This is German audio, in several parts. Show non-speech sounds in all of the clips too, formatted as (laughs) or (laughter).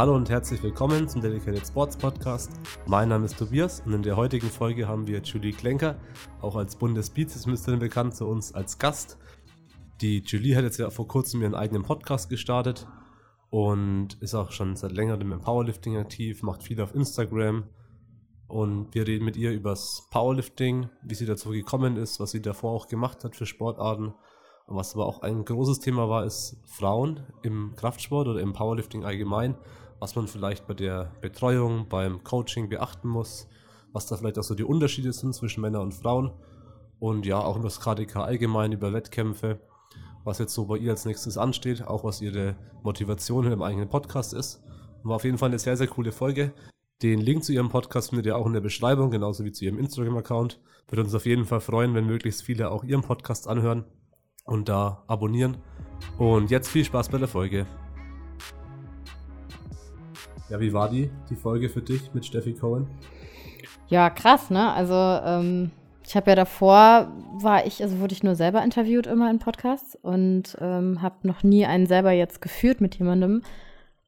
Hallo und herzlich willkommen zum Dedicated Sports Podcast. Mein Name ist Tobias und in der heutigen Folge haben wir Julie Klenker, auch als Bundesbizepsministerin bekannt, zu uns als Gast. Die Julie hat jetzt ja vor kurzem ihren eigenen Podcast gestartet und ist auch schon seit längerem im Powerlifting aktiv, macht viel auf Instagram und wir reden mit ihr übers Powerlifting, wie sie dazu gekommen ist, was sie davor auch gemacht hat für Sportarten. Und was aber auch ein großes Thema war, ist Frauen im Kraftsport oder im Powerlifting allgemein was man vielleicht bei der Betreuung, beim Coaching beachten muss, was da vielleicht auch so die Unterschiede sind zwischen Männern und Frauen und ja, auch über das KDK allgemein, über Wettkämpfe, was jetzt so bei ihr als nächstes ansteht, auch was ihre Motivation im eigenen Podcast ist. War auf jeden Fall eine sehr, sehr coole Folge. Den Link zu ihrem Podcast findet ihr auch in der Beschreibung, genauso wie zu ihrem Instagram-Account. Würde uns auf jeden Fall freuen, wenn möglichst viele auch ihren Podcast anhören und da abonnieren. Und jetzt viel Spaß bei der Folge. Ja, wie war die, die Folge für dich mit Steffi Cohen? Ja, krass, ne? Also, ähm, ich habe ja davor, war ich, also wurde ich nur selber interviewt immer in Podcasts und ähm, habe noch nie einen selber jetzt geführt mit jemandem.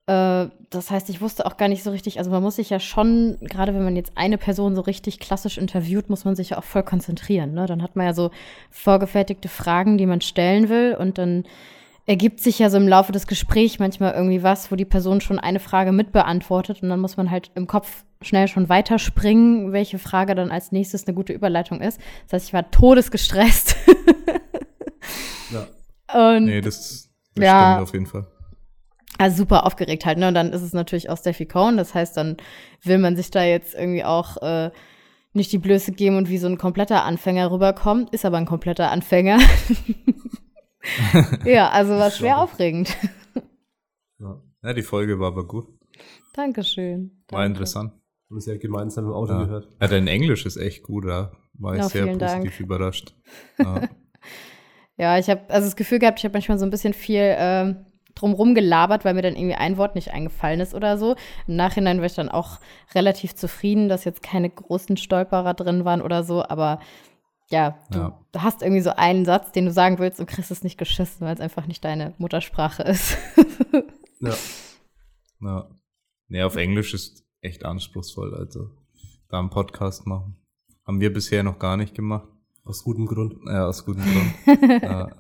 Äh, das heißt, ich wusste auch gar nicht so richtig, also man muss sich ja schon, gerade wenn man jetzt eine Person so richtig klassisch interviewt, muss man sich ja auch voll konzentrieren. Ne? Dann hat man ja so vorgefertigte Fragen, die man stellen will und dann ergibt sich ja so im Laufe des Gesprächs manchmal irgendwie was, wo die Person schon eine Frage mitbeantwortet und dann muss man halt im Kopf schnell schon weiterspringen, welche Frage dann als nächstes eine gute Überleitung ist. Das heißt, ich war todesgestresst. ja. (laughs) Und nee, das, das ja, stimmt auf jeden Fall. Also super aufgeregt halt, ne? Und dann ist es natürlich auch Steffi Cohn. Das heißt, dann will man sich da jetzt irgendwie auch äh, nicht die Blöße geben und wie so ein kompletter Anfänger rüberkommt. Ist aber ein kompletter Anfänger. (laughs) ja, also war schwer aufregend. Ja. die Folge war aber gut. Dankeschön. War Danke. interessant. Haben es ja gemeinsam im Auto ja. gehört. Ja, dein Englisch ist echt gut, da war ich oh, sehr positiv Dank. überrascht. (laughs) Ja, ja ich habe also das Gefühl gehabt, ich habe manchmal so ein bisschen viel äh, drumrum gelabert, weil mir dann irgendwie ein Wort nicht eingefallen ist oder so. Im Nachhinein war ich dann auch relativ zufrieden, dass jetzt keine großen Stolperer drin waren oder so, aber ja, du ja. hast irgendwie so einen Satz, den du sagen willst und kriegst es nicht geschissen, weil es einfach nicht deine Muttersprache ist. ja. (laughs) Ja. Nee, auf Englisch ist echt anspruchsvoll, also da einen Podcast machen. Haben wir bisher noch gar nicht gemacht. Aus gutem Grund. Ja, aus gutem Grund. (laughs) ja.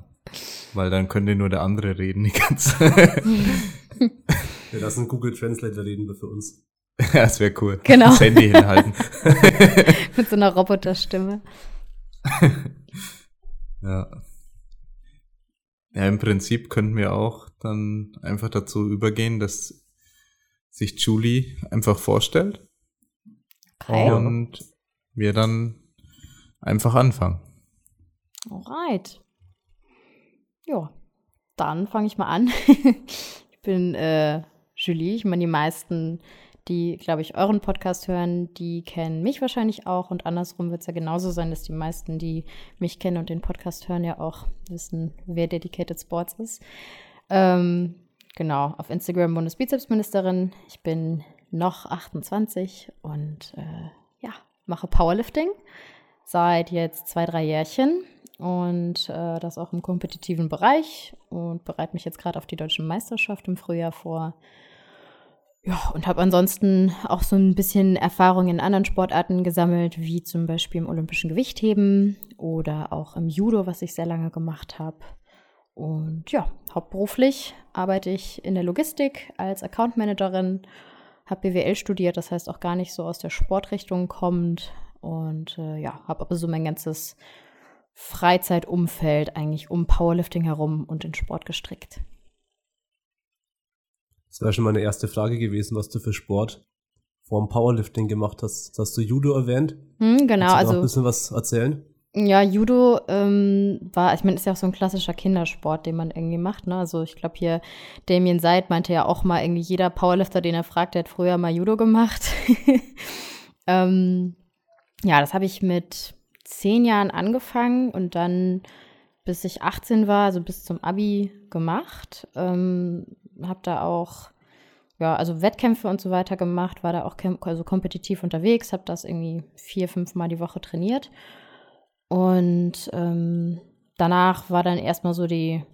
Weil dann könnte nur der andere reden die ganze Zeit. (laughs) Wir lassen Google Translator reden für uns. (laughs) Ja, das wäre cool. Genau. Das Handy hinhalten. (laughs) Mit so einer Roboterstimme. ja. Ja, im Prinzip könnten wir auch dann einfach dazu übergehen, dass sich Julie einfach vorstellt. Okay. Und wir dann einfach anfangen. Alright. Ja, dann fange ich mal an. (laughs) ich bin äh, Julie. Ich meine, die meisten die, glaube ich, euren Podcast hören, die kennen mich wahrscheinlich auch. Und andersrum wird es ja genauso sein, dass die meisten, die mich kennen und den Podcast hören, ja auch wissen, wer Dedicated Sports ist. Ähm, genau, auf Instagram Bundesbizepsministerin. Ich bin noch 28 und äh, ja, mache Powerlifting seit jetzt zwei, drei Jährchen und äh, das auch im kompetitiven Bereich und bereite mich jetzt gerade auf die deutsche Meisterschaft im Frühjahr vor. Ja, und habe ansonsten auch so ein bisschen Erfahrung in anderen Sportarten gesammelt, wie zum Beispiel im olympischen Gewichtheben oder auch im Judo, was ich sehr lange gemacht habe. Und ja, hauptberuflich arbeite ich in der Logistik als Account Managerin, habe BWL studiert, das heißt auch gar nicht so aus der Sportrichtung kommt. Und äh, ja, habe aber so mein ganzes Freizeitumfeld eigentlich um Powerlifting herum und den Sport gestrickt. Das wäre schon meine erste Frage gewesen, was du für Sport vorm Powerlifting gemacht hast. Das hast du Judo erwähnt? Hm, genau, Kannst du also. ein bisschen was erzählen? Ja, Judo ähm, war, ich meine, ist ja auch so ein klassischer Kindersport, den man irgendwie macht. Ne? Also ich glaube hier, Damien Seid meinte ja auch mal, irgendwie jeder Powerlifter, den er fragt, der hat früher mal Judo gemacht. (laughs) ähm, ja, das habe ich mit zehn Jahren angefangen und dann bis ich 18 war, also bis zum Abi gemacht. Ähm, habe da auch ja, also Wettkämpfe und so weiter gemacht, war da auch also kompetitiv unterwegs, habe das irgendwie vier, fünf Mal die Woche trainiert. Und ähm, danach war dann erstmal so die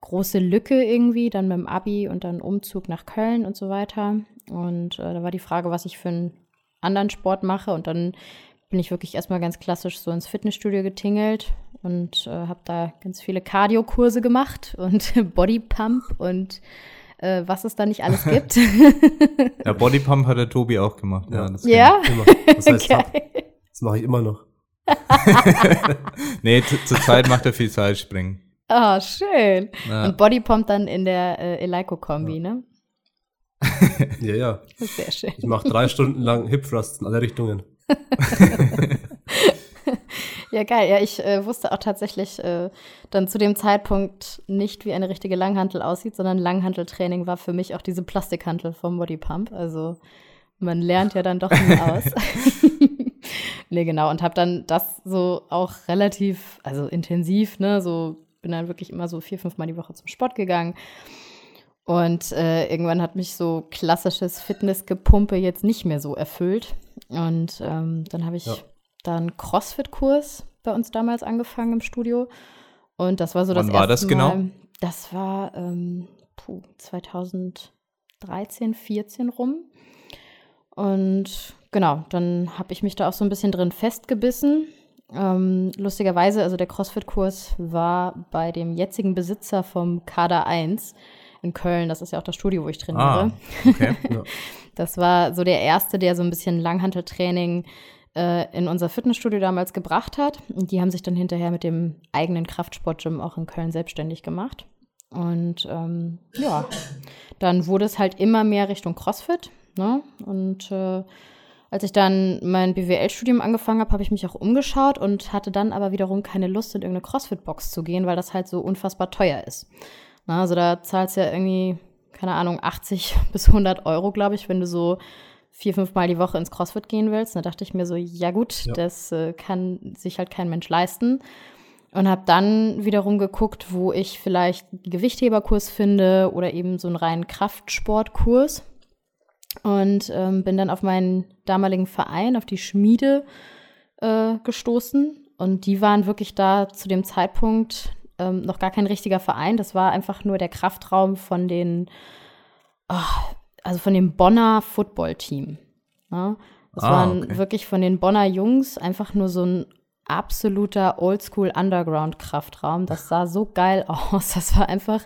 große Lücke irgendwie, dann mit dem Abi und dann Umzug nach Köln und so weiter. Und äh, da war die Frage, was ich für einen anderen Sport mache. Und dann bin ich wirklich erstmal ganz klassisch so ins Fitnessstudio getingelt und äh, habe da ganz viele Cardio-Kurse gemacht und (laughs) Bodypump und äh, was es da nicht alles (laughs) gibt. ja, (laughs) Bodypump hat der Tobi auch gemacht. Ja, das, ja? das heißt, okay. das mache ich immer noch. nee, zurzeit macht er viel Seilspringen. Ah, oh, schön. Ja. Und Bodypump dann in der äh, Eleiko-Kombi, ja. ne? ja, ja. Sehr schön. Ich mache drei Stunden lang Hip Thrusts in alle Richtungen. (laughs) ja, geil. Ja, ich äh, wusste auch tatsächlich äh, dann zu dem Zeitpunkt nicht, wie eine richtige Langhantel aussieht, sondern Langhanteltraining war für mich auch diese Plastikhantel vom Bodypump. Also man lernt ja dann doch nie (laughs) aus. (laughs) nee, genau. Und habe dann das so auch relativ, also intensiv, ne, so bin dann wirklich immer so vier, fünf Mal die Woche zum Sport gegangen. Und äh, irgendwann hat mich so klassisches Fitnessgepumpe jetzt nicht mehr so erfüllt. Und ähm, dann habe ich ja. dann CrossFit-Kurs bei uns damals angefangen im Studio. Und das war so Wann das war das genau? Mal, das war ähm, puh, 2013, 14 rum. Und genau, dann habe ich mich da auch so ein bisschen drin festgebissen. Ähm, lustigerweise, also der CrossFit-Kurs war bei dem jetzigen Besitzer vom Kader 1 in Köln. Das ist ja auch das Studio, wo ich trainiere. Ah, okay. (laughs) Das war so der erste, der so ein bisschen Langhanteltraining äh, in unser Fitnessstudio damals gebracht hat. Und die haben sich dann hinterher mit dem eigenen Kraftsportgym auch in Köln selbstständig gemacht. Und ähm, ja, dann wurde es halt immer mehr Richtung CrossFit. Ne? Und äh, als ich dann mein BWL-Studium angefangen habe, habe ich mich auch umgeschaut und hatte dann aber wiederum keine Lust, in irgendeine CrossFit-Box zu gehen, weil das halt so unfassbar teuer ist. Na, also da zahlst du ja irgendwie, keine Ahnung, 80 (laughs) bis 100 Euro, glaube ich, wenn du so vier, fünf Mal die Woche ins CrossFit gehen willst. Da dachte ich mir so, ja gut, ja. das äh, kann sich halt kein Mensch leisten. Und habe dann wiederum geguckt, wo ich vielleicht einen Gewichtheberkurs finde oder eben so einen reinen Kraftsportkurs. Und ähm, bin dann auf meinen damaligen Verein, auf die Schmiede äh, gestoßen. Und die waren wirklich da zu dem Zeitpunkt ähm, noch gar kein richtiger Verein. Das war einfach nur der Kraftraum von den, oh, also von dem Bonner Football-Team. Ja? Das ah, waren okay. wirklich von den Bonner Jungs einfach nur so ein absoluter Oldschool Underground Kraftraum. Das sah so geil aus. Das war einfach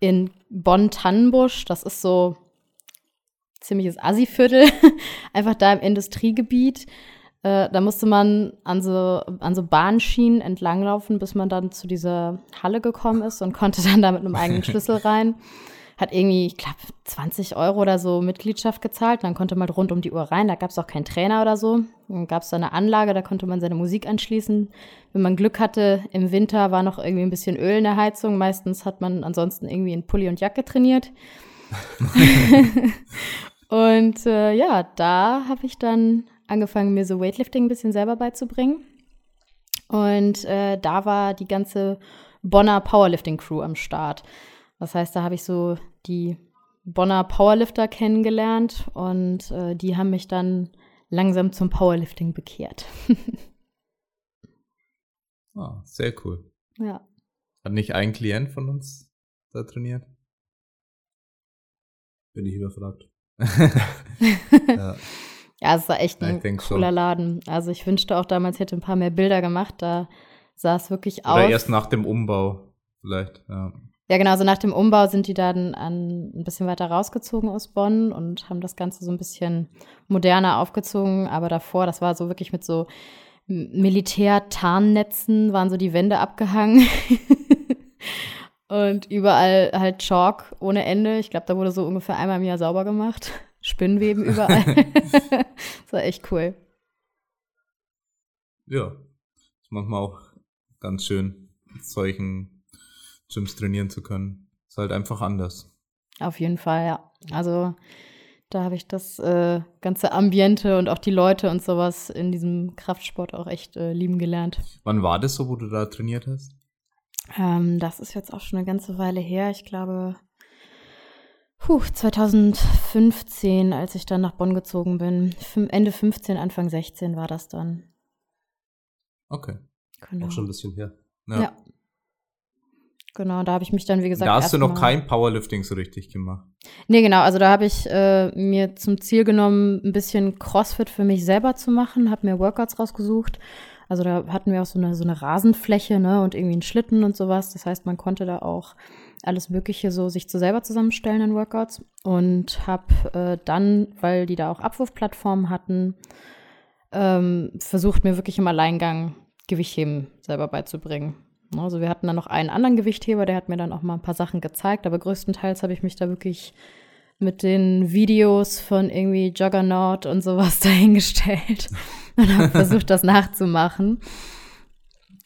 in Bonn-Tannenbusch. Das ist so ziemliches Assi-Viertel, (laughs) einfach da im Industriegebiet. Äh, da musste man an so, an so Bahnschienen entlanglaufen, bis man dann zu dieser Halle gekommen ist und konnte dann da mit einem eigenen (laughs) Schlüssel rein. Hat irgendwie, ich glaube, 20 Euro oder so Mitgliedschaft gezahlt. Dann konnte man rund um die Uhr rein. Da gab es auch keinen Trainer oder so. Dann gab es da eine Anlage, da konnte man seine Musik anschließen. Wenn man Glück hatte, im Winter war noch irgendwie ein bisschen Öl in der Heizung. Meistens hat man ansonsten irgendwie in Pulli und Jacke trainiert. (laughs) (laughs) und äh, ja, da habe ich dann angefangen, mir so Weightlifting ein bisschen selber beizubringen. Und äh, da war die ganze Bonner Powerlifting-Crew am Start. Das heißt, da habe ich so die Bonner Powerlifter kennengelernt und äh, die haben mich dann langsam zum Powerlifting bekehrt. (laughs) ah, sehr cool. Ja. Hat nicht ein Klient von uns da trainiert? Bin ich überfragt. (laughs) (laughs) ja. Ja, es war echt ein cooler so. Laden. Also ich wünschte auch damals, hätte ein paar mehr Bilder gemacht. Da sah es wirklich aus. Oder erst nach dem Umbau vielleicht, ja. Ja, genau, so nach dem Umbau sind die dann an, ein bisschen weiter rausgezogen aus Bonn und haben das Ganze so ein bisschen moderner aufgezogen. Aber davor, das war so wirklich mit so Militär-Tarnnetzen, waren so die Wände abgehangen. (laughs) und überall halt Chalk ohne Ende. Ich glaube, da wurde so ungefähr einmal im Jahr sauber gemacht. Spinnweben (laughs) überall. (laughs) das war echt cool. Ja, ist manchmal auch ganz schön, mit solchen Gyms trainieren zu können. Ist halt einfach anders. Auf jeden Fall, ja. Also da habe ich das äh, ganze Ambiente und auch die Leute und sowas in diesem Kraftsport auch echt äh, lieben gelernt. Wann war das so, wo du da trainiert hast? Ähm, das ist jetzt auch schon eine ganze Weile her. Ich glaube Puh, 2015, als ich dann nach Bonn gezogen bin. Ende 15, Anfang 16 war das dann. Okay. Genau. Auch schon ein bisschen her. Ja. ja. Genau, da habe ich mich dann, wie gesagt. Da hast du noch kein Powerlifting so richtig gemacht. Nee, genau. Also da habe ich äh, mir zum Ziel genommen, ein bisschen CrossFit für mich selber zu machen, habe mir Workouts rausgesucht. Also da hatten wir auch so eine, so eine Rasenfläche, ne, und irgendwie einen Schlitten und sowas. Das heißt, man konnte da auch alles Mögliche so sich zu selber zusammenstellen in Workouts. Und habe äh, dann, weil die da auch Abwurfplattformen hatten, ähm, versucht, mir wirklich im Alleingang Gewichtheben selber beizubringen. Also wir hatten dann noch einen anderen Gewichtheber, der hat mir dann auch mal ein paar Sachen gezeigt, aber größtenteils habe ich mich da wirklich mit den Videos von irgendwie Juggernaut und sowas (laughs) dahingestellt und habe versucht, das nachzumachen.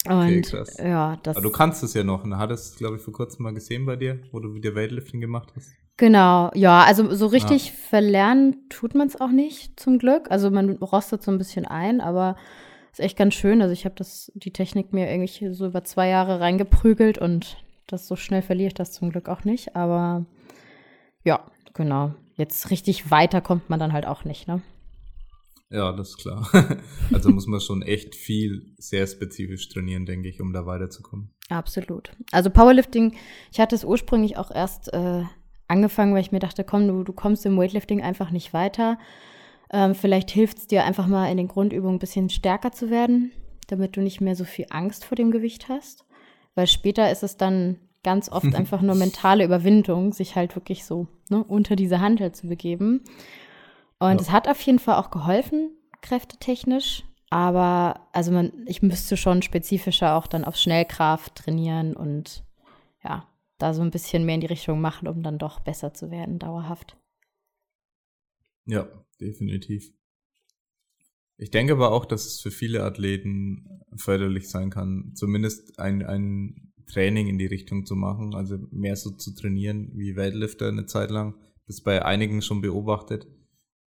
Und okay, krass. ja, das. Aber du kannst es ja noch. Und hattest, glaube ich, vor kurzem mal gesehen bei dir, wo du wieder Weightlifting gemacht hast. Genau, ja, also so richtig ja. verlernen tut man es auch nicht, zum Glück. Also man rostet so ein bisschen ein, aber ist echt ganz schön. Also ich habe das, die Technik mir irgendwie so über zwei Jahre reingeprügelt und das so schnell verliere ich das zum Glück auch nicht. Aber ja, genau. Jetzt richtig weiter kommt man dann halt auch nicht, ne? Ja, das ist klar. (laughs) also muss man schon echt viel sehr spezifisch trainieren, denke ich, um da weiterzukommen. Absolut. Also Powerlifting, ich hatte es ursprünglich auch erst äh, angefangen, weil ich mir dachte, komm, du, du kommst im Weightlifting einfach nicht weiter. Ähm, vielleicht hilft es dir einfach mal in den Grundübungen ein bisschen stärker zu werden, damit du nicht mehr so viel Angst vor dem Gewicht hast. Weil später ist es dann ganz oft (laughs) einfach nur mentale Überwindung, sich halt wirklich so ne, unter diese Handel zu begeben. Und es hat auf jeden Fall auch geholfen, kräftetechnisch. Aber also man, ich müsste schon spezifischer auch dann auf Schnellkraft trainieren und ja, da so ein bisschen mehr in die Richtung machen, um dann doch besser zu werden, dauerhaft. Ja, definitiv. Ich denke aber auch, dass es für viele Athleten förderlich sein kann, zumindest ein, ein Training in die Richtung zu machen, also mehr so zu trainieren wie Weightlifter eine Zeit lang. Das bei einigen schon beobachtet,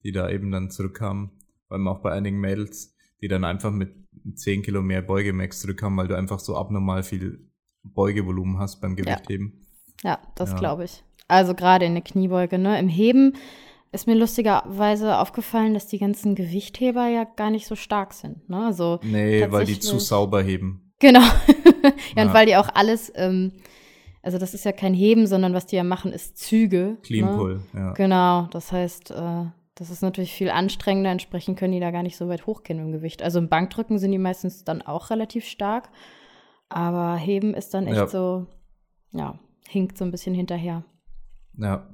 die da eben dann zurückkamen, vor allem auch bei einigen Mädels, die dann einfach mit 10 Kilo mehr Beugemax zurückkamen, weil du einfach so abnormal viel Beugevolumen hast beim Gewichtheben. Ja, ja das ja. glaube ich. Also gerade in der Kniebeuge, ne? Im Heben ist mir lustigerweise aufgefallen, dass die ganzen Gewichtheber ja gar nicht so stark sind. Ne? Also nee, weil die zu sauber heben. Genau. ja, (laughs) ja, und weil die auch alles, ähm, also das ist ja kein Heben, sondern was die ja machen, ist Züge. Clean ne? Pull, ja. Genau, das heißt, äh, das ist natürlich viel anstrengender, entsprechend können die da gar nicht so weit hochgehen im Gewicht. Also im Bankdrücken sind die meistens dann auch relativ stark, aber Heben ist dann echt ja. so, ja, hinkt so ein bisschen hinterher. Ja,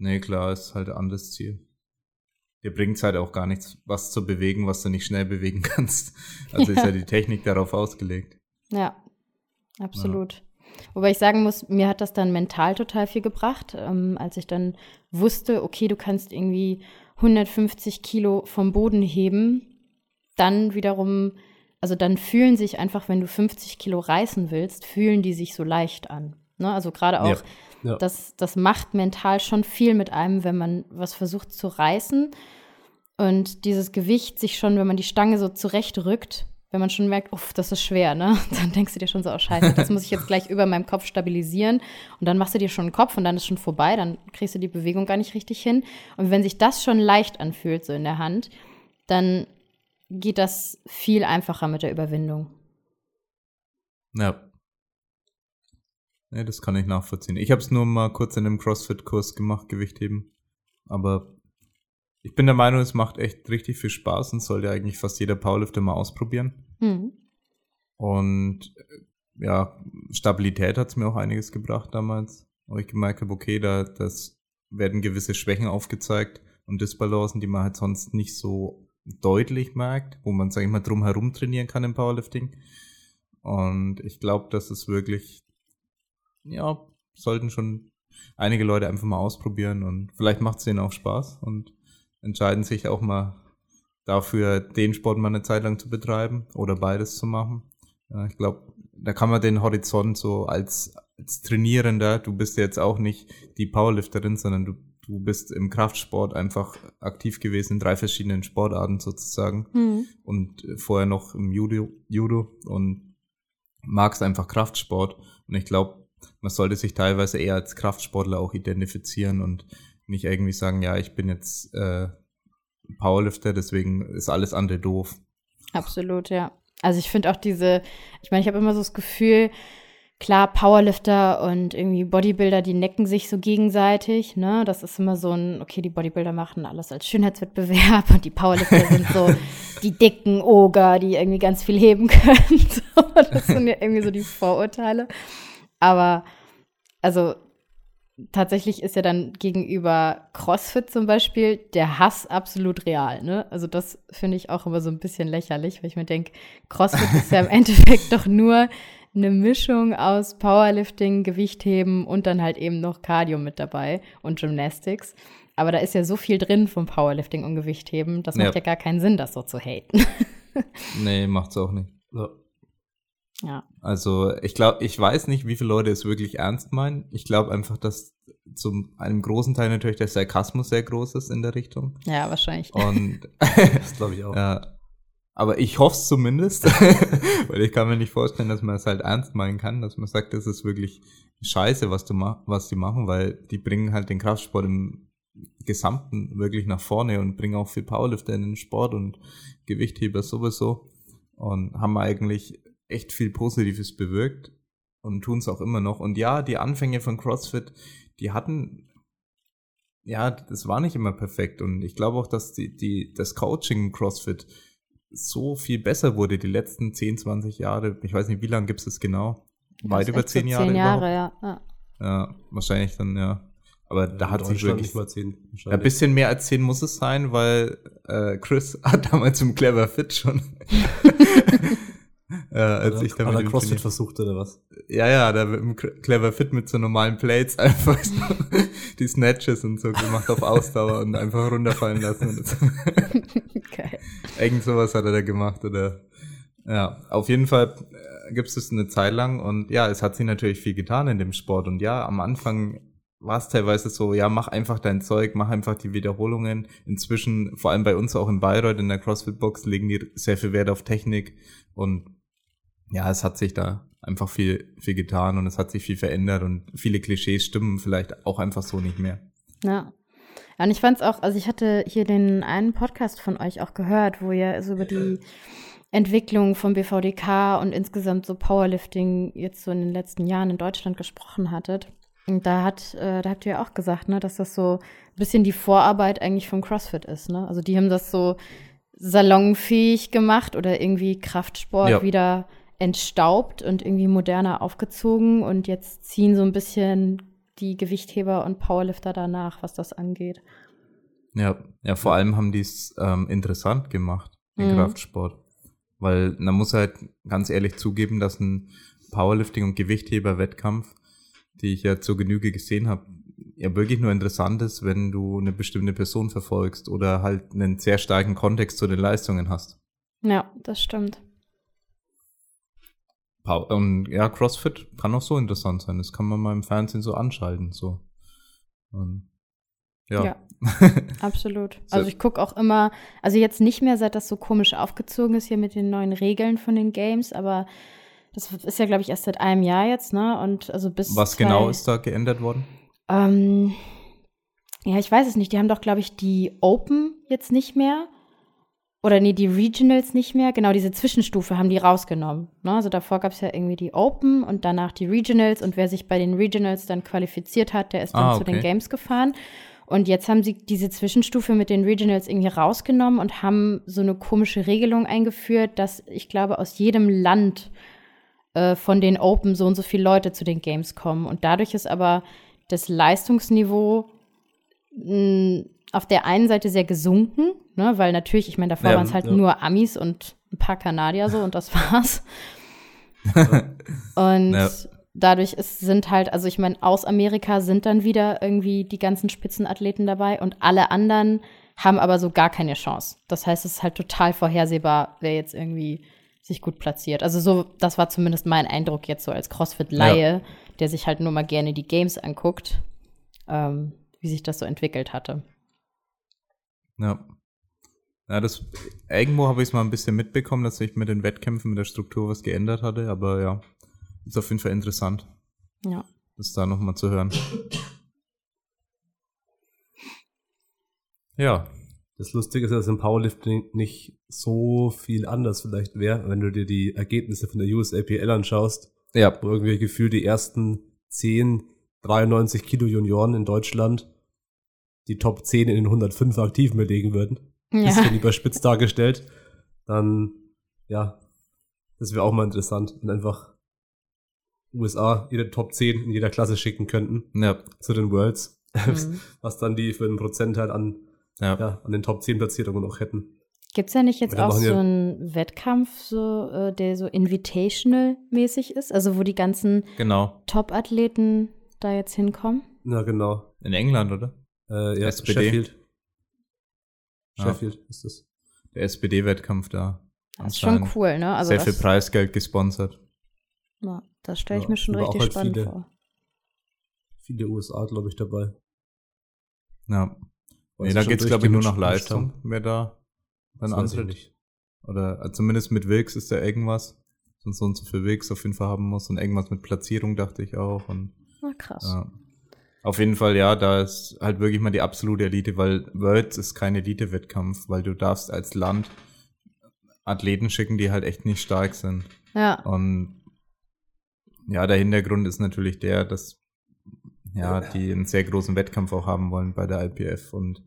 Nee, klar, ist halt ein anderes Ziel. Dir bringt es halt auch gar nichts, was zu bewegen, was du nicht schnell bewegen (laughs) kannst. Also ja. ist ja die Technik darauf ausgelegt. Ja, absolut. Ja. Wobei ich sagen muss, mir hat das dann mental total viel gebracht, ähm, als ich dann wusste, okay, du kannst irgendwie 150 Kilo vom Boden heben. Dann wiederum, also dann fühlen sich einfach, wenn du 50 Kilo reißen willst, fühlen die sich so leicht an. Ne? Also gerade auch ja. Ja. Das, das macht mental schon viel mit einem, wenn man was versucht zu reißen. Und dieses Gewicht sich schon, wenn man die Stange so zurechtrückt, wenn man schon merkt, uff, das ist schwer, ne? (laughs) Dann denkst du dir schon so, oh scheiße, das muss ich jetzt gleich über meinem Kopf stabilisieren. Und dann machst du dir schon einen Kopf und dann ist schon vorbei, dann kriegst du die Bewegung gar nicht richtig hin. Und wenn sich das schon leicht anfühlt, so in der Hand, dann geht das viel einfacher mit der Überwindung. Ja. Ja, das kann ich nachvollziehen. Ich habe es nur mal kurz in einem CrossFit-Kurs gemacht, Gewichtheben. Aber ich bin der Meinung, es macht echt richtig viel Spaß und sollte eigentlich fast jeder Powerlifter mal ausprobieren. Mhm. Und äh, ja, Stabilität hat es mir auch einiges gebracht damals. Wo ich gemerkt habe, okay, da das werden gewisse Schwächen aufgezeigt und Disbalancen, die man halt sonst nicht so deutlich merkt, wo man, sag ich mal, drum herum trainieren kann im Powerlifting. Und ich glaube, dass es wirklich ja, sollten schon einige Leute einfach mal ausprobieren und vielleicht macht es denen auch Spaß und entscheiden sich auch mal dafür, den Sport mal eine Zeit lang zu betreiben oder beides zu machen. Ja, ich glaube, da kann man den Horizont so als, als Trainierender, du bist jetzt auch nicht die Powerlifterin, sondern du, du bist im Kraftsport einfach aktiv gewesen in drei verschiedenen Sportarten sozusagen mhm. und vorher noch im Judo, Judo und magst einfach Kraftsport. Und ich glaube, man sollte sich teilweise eher als Kraftsportler auch identifizieren und nicht irgendwie sagen, ja, ich bin jetzt äh, Powerlifter, deswegen ist alles andere doof. Absolut, ja. Also ich finde auch diese, ich meine, ich habe immer so das Gefühl, klar, Powerlifter und irgendwie Bodybuilder, die necken sich so gegenseitig, ne? Das ist immer so ein, okay, die Bodybuilder machen alles als Schönheitswettbewerb und die Powerlifter sind so (laughs) die dicken Oger, die irgendwie ganz viel heben können. (laughs) Das sind ja irgendwie so die Vorurteile. Aber, also, tatsächlich ist ja dann gegenüber CrossFit zum Beispiel der Hass absolut real. Ne? Also das finde ich auch immer so ein bisschen lächerlich, weil ich mir denke, CrossFit ist ja im (laughs) Endeffekt doch nur eine Mischung aus Powerlifting, Gewichtheben und dann halt eben noch Cardio mit dabei und Gymnastics. Aber da ist ja so viel drin vom Powerlifting und Gewichtheben, das macht ja, ja gar keinen Sinn, das so zu haten. nee, macht's auch nicht. Ja. Ja. Also ich glaube, ich weiß nicht, wie viele Leute es wirklich ernst meinen. Ich glaube einfach, dass zum einem großen Teil natürlich der Sarkasmus sehr groß ist in der Richtung. Ja, wahrscheinlich. Und (laughs) das glaube ich auch. Ja, aber ich hoffe es zumindest, (laughs) weil ich kann mir nicht vorstellen, dass man es halt ernst meinen kann, dass man sagt, das ist wirklich scheiße, was du mach, was die machen, weil die bringen halt den Kraftsport im Gesamten wirklich nach vorne und bringen auch viel Powerlifter in den Sport und Gewichtheber sowieso und haben eigentlich echt viel Positives bewirkt und tun es auch immer noch. Und ja, die Anfänge von CrossFit, die hatten ja, das war nicht immer perfekt und ich glaube auch, dass die, die, das Coaching CrossFit so viel besser wurde die letzten 10, 20 Jahre. Ich weiß nicht, wie lange gibt es das genau? Weit über 10 Jahre. 10 Jahre, ja. ja. Ja, wahrscheinlich dann, ja. Aber ja, da hat sich wirklich. Mal 10, ja, ein bisschen mehr als 10 muss es sein, weil äh, Chris (laughs) hat damals im Clever Fit schon. (laughs) äh, als oder, ich damit oder CrossFit versucht oder was? Ja, ja, da mit dem Clever Fit mit so normalen Plates (laughs) einfach so die Snatches und so gemacht auf Ausdauer und einfach runterfallen lassen. (laughs) Geil. Irgend sowas hat er da gemacht oder ja, auf jeden Fall äh, gibt es das eine Zeit lang und ja, es hat sich natürlich viel getan in dem Sport und ja, am Anfang war es teilweise so, ja, mach einfach dein Zeug, mach einfach die Wiederholungen. Inzwischen, vor allem bei uns auch in Bayreuth in der CrossFit-Box, legen die sehr viel Wert auf Technik und ja, es hat sich da einfach viel, viel getan und es hat sich viel verändert und viele Klischees stimmen vielleicht auch einfach so nicht mehr. Ja. Ja, und ich fand es auch, also ich hatte hier den einen Podcast von euch auch gehört, wo ihr so über die Entwicklung vom BVDK und insgesamt so Powerlifting jetzt so in den letzten Jahren in Deutschland gesprochen hattet. Und da hat, äh, da habt ihr ja auch gesagt, ne, dass das so ein bisschen die Vorarbeit eigentlich vom CrossFit ist, ne? Also die haben das so salonfähig gemacht oder irgendwie Kraftsport ja. wieder entstaubt und irgendwie moderner aufgezogen und jetzt ziehen so ein bisschen die Gewichtheber und Powerlifter danach, was das angeht. Ja, ja, vor allem haben die es ähm, interessant gemacht, den mhm. Kraftsport. Weil man muss halt ganz ehrlich zugeben, dass ein Powerlifting- und Gewichtheber-Wettkampf, die ich ja zur Genüge gesehen habe, ja wirklich nur interessant ist, wenn du eine bestimmte Person verfolgst oder halt einen sehr starken Kontext zu den Leistungen hast. Ja, das stimmt. Und ja, CrossFit kann auch so interessant sein. Das kann man mal im Fernsehen so anschalten. So. Und, ja. ja (laughs) absolut. Also ich gucke auch immer, also jetzt nicht mehr, seit das so komisch aufgezogen ist hier mit den neuen Regeln von den Games, aber das ist ja, glaube ich, erst seit einem Jahr jetzt, ne? Und also bis. Was zwei, genau ist da geändert worden? Ähm, ja, ich weiß es nicht. Die haben doch, glaube ich, die Open jetzt nicht mehr. Oder nee, die Regionals nicht mehr. Genau, diese Zwischenstufe haben die rausgenommen. Ne? Also davor gab es ja irgendwie die Open und danach die Regionals. Und wer sich bei den Regionals dann qualifiziert hat, der ist dann ah, okay. zu den Games gefahren. Und jetzt haben sie diese Zwischenstufe mit den Regionals irgendwie rausgenommen und haben so eine komische Regelung eingeführt, dass ich glaube, aus jedem Land äh, von den Open so und so viele Leute zu den Games kommen. Und dadurch ist aber das Leistungsniveau mh, auf der einen Seite sehr gesunken, ne, weil natürlich, ich meine, davor ja, waren es halt ja. nur Amis und ein paar Kanadier so und das (laughs) war's. (laughs) und ja. dadurch ist, sind halt, also ich meine, aus Amerika sind dann wieder irgendwie die ganzen Spitzenathleten dabei und alle anderen haben aber so gar keine Chance. Das heißt, es ist halt total vorhersehbar, wer jetzt irgendwie sich gut platziert. Also so, das war zumindest mein Eindruck jetzt so als CrossFit-Laie, der sich halt nur mal gerne die Games anguckt, ähm, wie sich das so entwickelt hatte. Ja. Ja, das irgendwo habe ich es mal ein bisschen mitbekommen, dass sich mit den Wettkämpfen, mit der Struktur was geändert hatte, aber ja, ist auf jeden Fall interessant. Ja. Das da nochmal zu hören. Ja. Das Lustige ist, dass im Powerlifting nicht so viel anders vielleicht wäre, wenn du dir die Ergebnisse von der USAPL anschaust. Ja. Wo irgendwie gefühlt die ersten 10, 93 Kilo Junioren in Deutschland die Top 10 in den 105 Aktiven belegen würden. Ja. Bisschen überspitzt dargestellt. Dann, ja, das wäre auch mal interessant. Und einfach USA ihre Top 10 in jeder Klasse schicken könnten Ja. zu den Worlds. (laughs) Mhm. Was dann die für einen Prozentteil an, Ja. ja, an den Top 10 Platzierungen noch hätten. Gibt es ja nicht jetzt auch so einen Wettkampf, so, äh, der so invitational-mäßig ist? Also wo die ganzen Genau. Top-Athleten da jetzt hinkommen? Ja, genau. In England, oder? Äh, ja, SPD. Sheffield. Ja. Sheffield ist das. Der SPD-Wettkampf da. Das ist schon cool, ne? Also Sehr das, viel Preisgeld gesponsert. Ja, das stelle ich Ja, mir schon richtig halt spannend viele. vor. Viele USA, glaube ich, dabei. Ja. Weil Nee, da schon geht's glaube ich, nur nach Leistung, wer da dann antritt. Oder äh, zumindest mit Wilks ist da irgendwas. Sonst so und so viel Wilks auf jeden Fall haben muss. Und irgendwas mit Platzierung, dachte ich auch. Und Na krass. ja. Auf jeden Fall, ja, da ist halt wirklich mal die absolute Elite, weil Worlds ist kein Elite-Wettkampf, weil du darfst als Land Athleten schicken, die halt echt nicht stark sind. Ja, Und ja, der Hintergrund ist natürlich der, dass ja, die einen sehr großen Wettkampf auch haben wollen bei der IPF und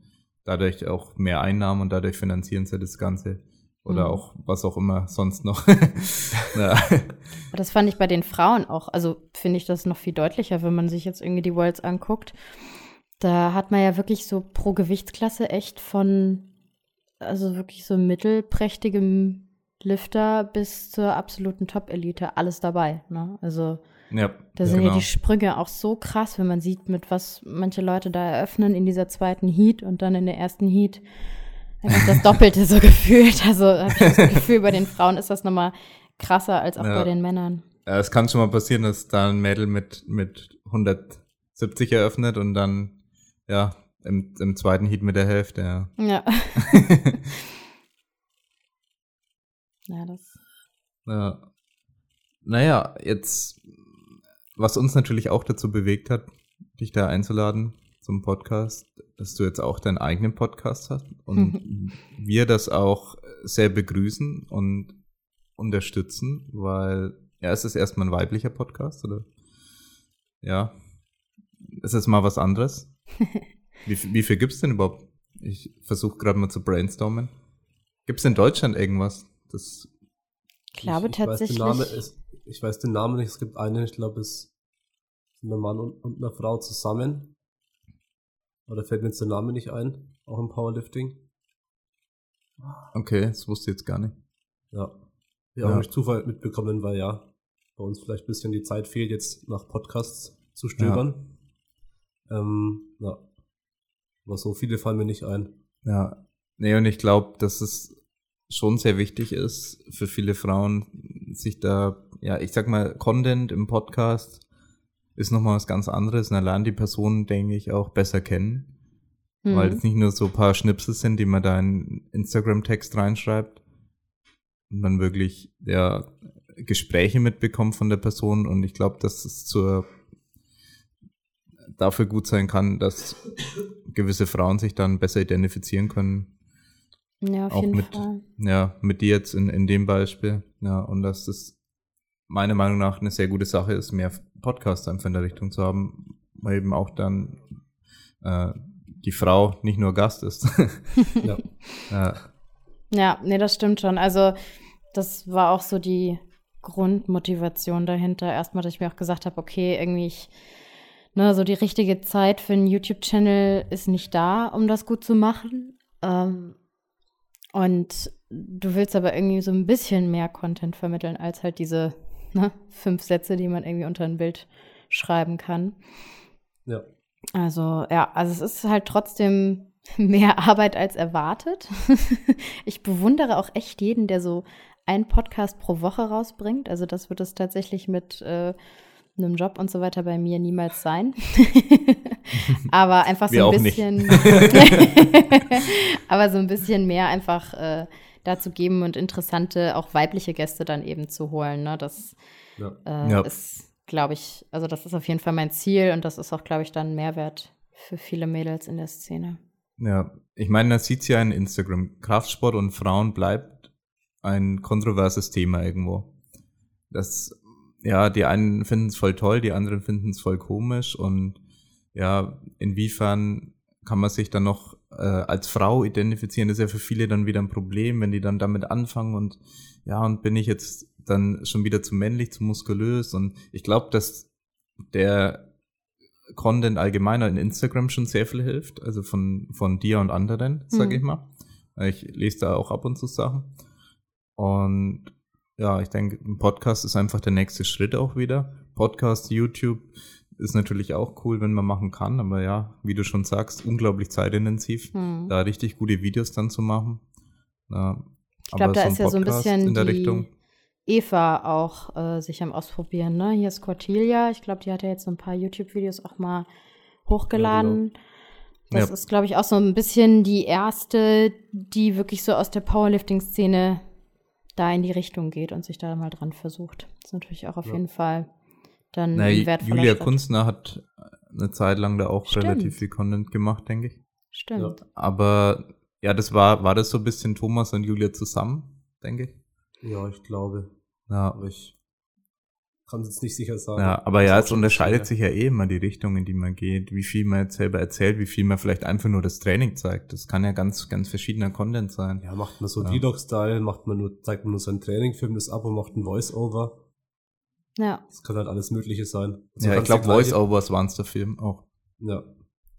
dadurch auch mehr Einnahmen und dadurch finanzieren sie das Ganze. Oder Mhm. auch was auch immer sonst noch. (laughs) ja. das fand ich bei den Frauen auch. Also finde ich das noch viel deutlicher, wenn man sich jetzt irgendwie die Worlds anguckt. Da hat man ja wirklich so pro Gewichtsklasse echt von, also wirklich so mittelprächtigem Lifter bis zur absoluten Top-Elite alles dabei. Ne? Also ja, Da sind genau. ja die Sprünge auch so krass, wenn man sieht, mit was manche Leute da eröffnen in dieser zweiten Heat und dann in der ersten Heat das Doppelte so (laughs) gefühlt. Also habe ich das Gefühl, bei den Frauen ist das nochmal krasser als auch Ja. bei den Männern. Ja, Es kann schon mal passieren, dass da ein Mädel mit, mit 170 eröffnet und dann, ja, im, im zweiten Heat mit der Hälfte, ja. Ja. (laughs) ja, das. Ja. Naja, jetzt, was uns natürlich auch dazu bewegt hat, dich da einzuladen zum Podcast, dass du jetzt auch deinen eigenen Podcast hast und (laughs) wir das auch sehr begrüßen und unterstützen, weil, ja, es ist erstmal ein weiblicher Podcast, oder? Ja. Es ist mal was anderes. (laughs) Wie, viel- wie viel gibt's denn überhaupt? Ich versuche gerade mal zu brainstormen. Gibt's in Deutschland irgendwas? Das Ich glaube ich, ich tatsächlich. Weiß den Namen, ist, ich weiß den Namen nicht. Es gibt eine, ich glaube, es sind ein Mann und, und eine Frau zusammen. Oder fällt mir jetzt der Name nicht ein? Auch im Powerlifting. Okay, das wusste ich jetzt gar nicht. Ja. Ja, auch Ja. durch Zufall mitbekommen, weil ja, bei uns vielleicht ein bisschen die Zeit fehlt, jetzt nach Podcasts zu stöbern. Ähm, ja. Aber so viele fallen mir nicht ein. Ja. Nee, und ich glaube, dass es schon sehr wichtig ist für viele Frauen, sich da, ja, ich sag mal, Content im Podcast ist nochmal was ganz anderes. Und da lernen die Personen, denke ich, auch besser kennen. Hm. Weil es nicht nur so ein paar Schnipsel sind, die man da in Instagram-Text reinschreibt. Und man wirklich, ja, Gespräche mitbekommt von der Person. Und ich glaube, dass es zur dafür gut sein kann, dass gewisse Frauen sich dann besser identifizieren können. ja, auf auch jeden mit- Fall. Ja, mit dir jetzt in, in dem Beispiel. Ja, und dass das meiner Meinung nach eine sehr gute Sache ist, mehr Podcasts einfach in der Richtung zu haben, weil eben auch dann äh, die Frau nicht nur Gast ist. (laughs) Ja. ja, (laughs) Ja, nee, das stimmt schon. Also, das war auch so die Grundmotivation dahinter. Erstmal, dass ich mir auch gesagt habe, okay, irgendwie ich, ne, so die richtige Zeit für einen YouTube-Channel ist nicht da, um das gut zu machen. Ähm, und du willst aber irgendwie so ein bisschen mehr Content vermitteln, als halt diese ne, fünf Sätze, die man irgendwie unter ein Bild schreiben kann. Ja. Also, ja, also es ist halt trotzdem (laughs) mehr Arbeit als erwartet. (laughs) ich bewundere auch echt jeden, der so einen Podcast pro Woche rausbringt. Also, das wird es tatsächlich mit äh, einem Job und so weiter bei mir niemals sein. (laughs) Aber einfach so Wir ein auch nicht. bisschen. aber so ein bisschen mehr einfach äh, dazu geben und interessante, auch weibliche Gäste dann eben zu holen. Ne? Das Ja. äh, Ja. ist, glaube ich, also das ist auf jeden Fall mein Ziel und das ist auch, glaube ich, dann ein Mehrwert für viele Mädels in der Szene. ja. Ich meine, das sieht's ja in Instagram. Kraftsport und Frauen bleibt ein kontroverses Thema irgendwo. Das ja, die einen finden es voll toll, die anderen finden es voll komisch und ja, inwiefern kann man sich dann noch äh, als Frau identifizieren? Ist ja für viele dann wieder ein Problem, wenn die dann damit anfangen und ja, und bin ich jetzt dann schon wieder zu männlich, zu muskulös und ich glaube, dass der Content allgemeiner in Instagram schon sehr viel hilft, also von, von dir und anderen, sag mhm. ich mal. Ich lese da auch ab und zu Sachen. Und ja, ich denke, ein Podcast ist einfach der nächste Schritt auch wieder. Podcast, YouTube ist natürlich auch cool, wenn man machen kann, aber ja, wie du schon sagst, unglaublich zeitintensiv, mhm. da richtig gute Videos dann zu machen. Ja, ich glaube, da so ist ja so ein bisschen in der die Richtung. Eva auch äh, sich am Ausprobieren. Ne? Hier ist Cortelia. Ich glaube, die hat ja jetzt so ein paar YouTube-Videos auch mal hochgeladen. Ja. Das ja. ist, glaube ich, auch so ein bisschen die erste, die wirklich so aus der Powerlifting-Szene da in die Richtung geht und sich da mal dran versucht. Das ist natürlich auch auf ja. jeden Fall dann Na, Julia Schritt. Kunstner hat eine Zeit lang da auch Stimmt. relativ viel Content gemacht, denke ich. Stimmt. Ja. Aber ja, das war, war das so ein bisschen Thomas und Julia zusammen, denke ich? Ja, ich glaube. Ja. Aber ich kann es jetzt nicht sicher sagen. Ja, aber ja, es unterscheidet sich ja eh immer die Richtung, in die man geht, wie viel man jetzt selber erzählt, wie viel man vielleicht einfach nur das Training zeigt. Das kann ja ganz, ganz verschiedener Content sein. Ja, macht man so ja. Vlog-Style, macht man nur, zeigt man nur sein Training, filmt das ab und macht ein Voice-Over. Ja. Das kann halt alles Mögliche sein. Also ja, ich glaube, Voice-Overs waren es der Film auch. Ja.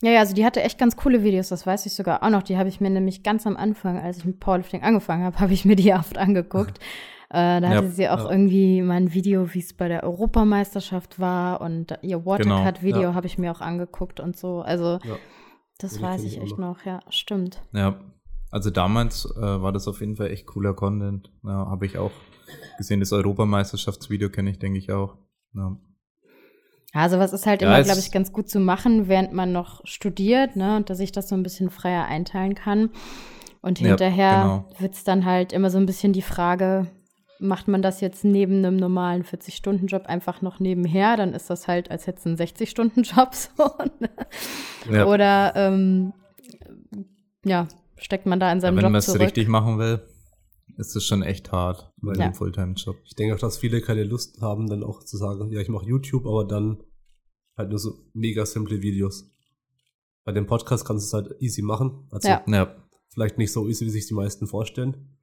Ja, ja, also die hatte echt ganz coole Videos, das weiß ich sogar auch noch. Die habe ich mir nämlich ganz am Anfang, als ich mit Powerlifting angefangen habe, (laughs) habe ich mir die oft angeguckt. Äh, da hatte sie auch ja. irgendwie mal ein Video, wie es bei der Europameisterschaft war und ihr Watercut-Video genau, ja. habe ich mir auch angeguckt und so. Also das weiß ich echt noch. ja, stimmt. Ja, also damals äh, war das auf jeden Fall echt cooler Content. Ja, habe ich auch gesehen. Das Europameisterschaftsvideo kenne ich, denke ich, auch. Ja. Also was ist halt ja, immer, glaube ich, ganz gut zu machen, während man noch studiert, ne, und dass ich das so ein bisschen freier einteilen kann. Und hinterher ja, genau. wird es dann halt immer so ein bisschen die Frage, macht man das jetzt neben einem normalen 40-Stunden-Job einfach noch nebenher, dann ist das halt, als hätte es einen 60-Stunden-Job (laughs) so. Ne? ja. Oder ähm, ja, steckt man da in seinem ja, wenn Job Wenn man es richtig machen will, ist es schon echt hart bei ja. dem Fulltime-Job. Ich denke auch, dass viele keine Lust haben, dann auch zu sagen, ja, ich mache YouTube, aber dann halt nur so mega simple Videos. Bei dem Podcast kannst du es halt easy machen. Also ja. vielleicht nicht so easy, wie sich die meisten vorstellen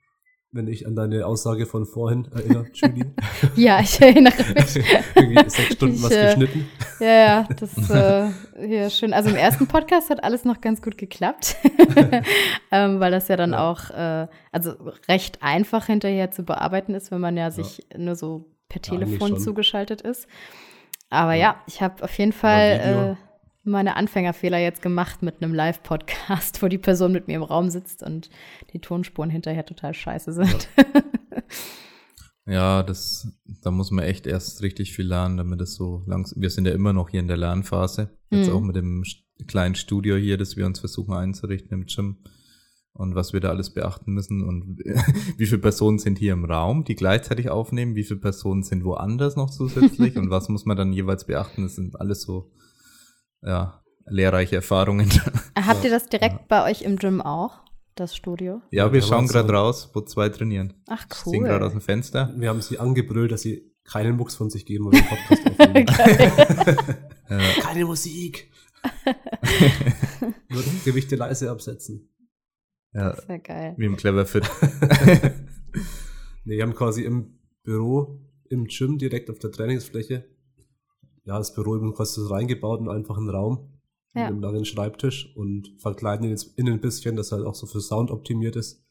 wenn ich an deine Aussage von vorhin erinnere, (laughs) Julie. ja, ich erinnere mich. (laughs) Irgendwie sechs Stunden ich, was äh, geschnitten. Ja, ja, das (laughs) äh, hier schön. Also im ersten Podcast hat alles noch ganz gut geklappt, ähm, weil das ja dann ja. auch äh, also recht einfach hinterher zu bearbeiten ist, wenn man ja sich ja. nur so per Telefon zugeschaltet ist. Aber ja, ich habe auf jeden Fall meine Anfängerfehler jetzt gemacht mit einem Live-Podcast, (laughs) wo die Person mit mir im Raum sitzt und die Tonspuren hinterher total scheiße sind. Ja, (laughs) ja das, da muss man echt erst richtig viel lernen, damit es so langsam. Wir sind ja immer noch hier in der Lernphase. Jetzt mhm. auch mit dem kleinen Studio hier, das wir uns versuchen einzurichten im Gym. Und was wir da alles beachten müssen und (laughs) wie viele Personen sind hier im Raum, die gleichzeitig aufnehmen, wie viele Personen sind woanders noch zusätzlich und was muss man dann jeweils beachten. Das sind alles so ja, lehrreiche Erfahrungen. (laughs) Habt ihr das direkt ja. bei euch im Gym auch, das Studio? Ja, wir, wir schauen gerade raus, wo zwei trainieren. Ach cool. Sehen gerade aus dem Fenster. Wir haben sie angebrüllt, dass sie keinen Mucks von sich geben, und den Podcast aufnehmen. (laughs) (laughs) ja. Keine Musik. Nur Gewichte leise absetzen. Ja, Sehr geil. Wie im Clever Fit. nee, wir haben quasi im Büro, im Gym direkt auf der Trainingsfläche ja, das Büro eben quasi so reingebaut in einfach einen Raum ja. mit einem langen Schreibtisch und verkleiden ihn jetzt innen ein bisschen, dass halt auch so für Sound optimiert ist,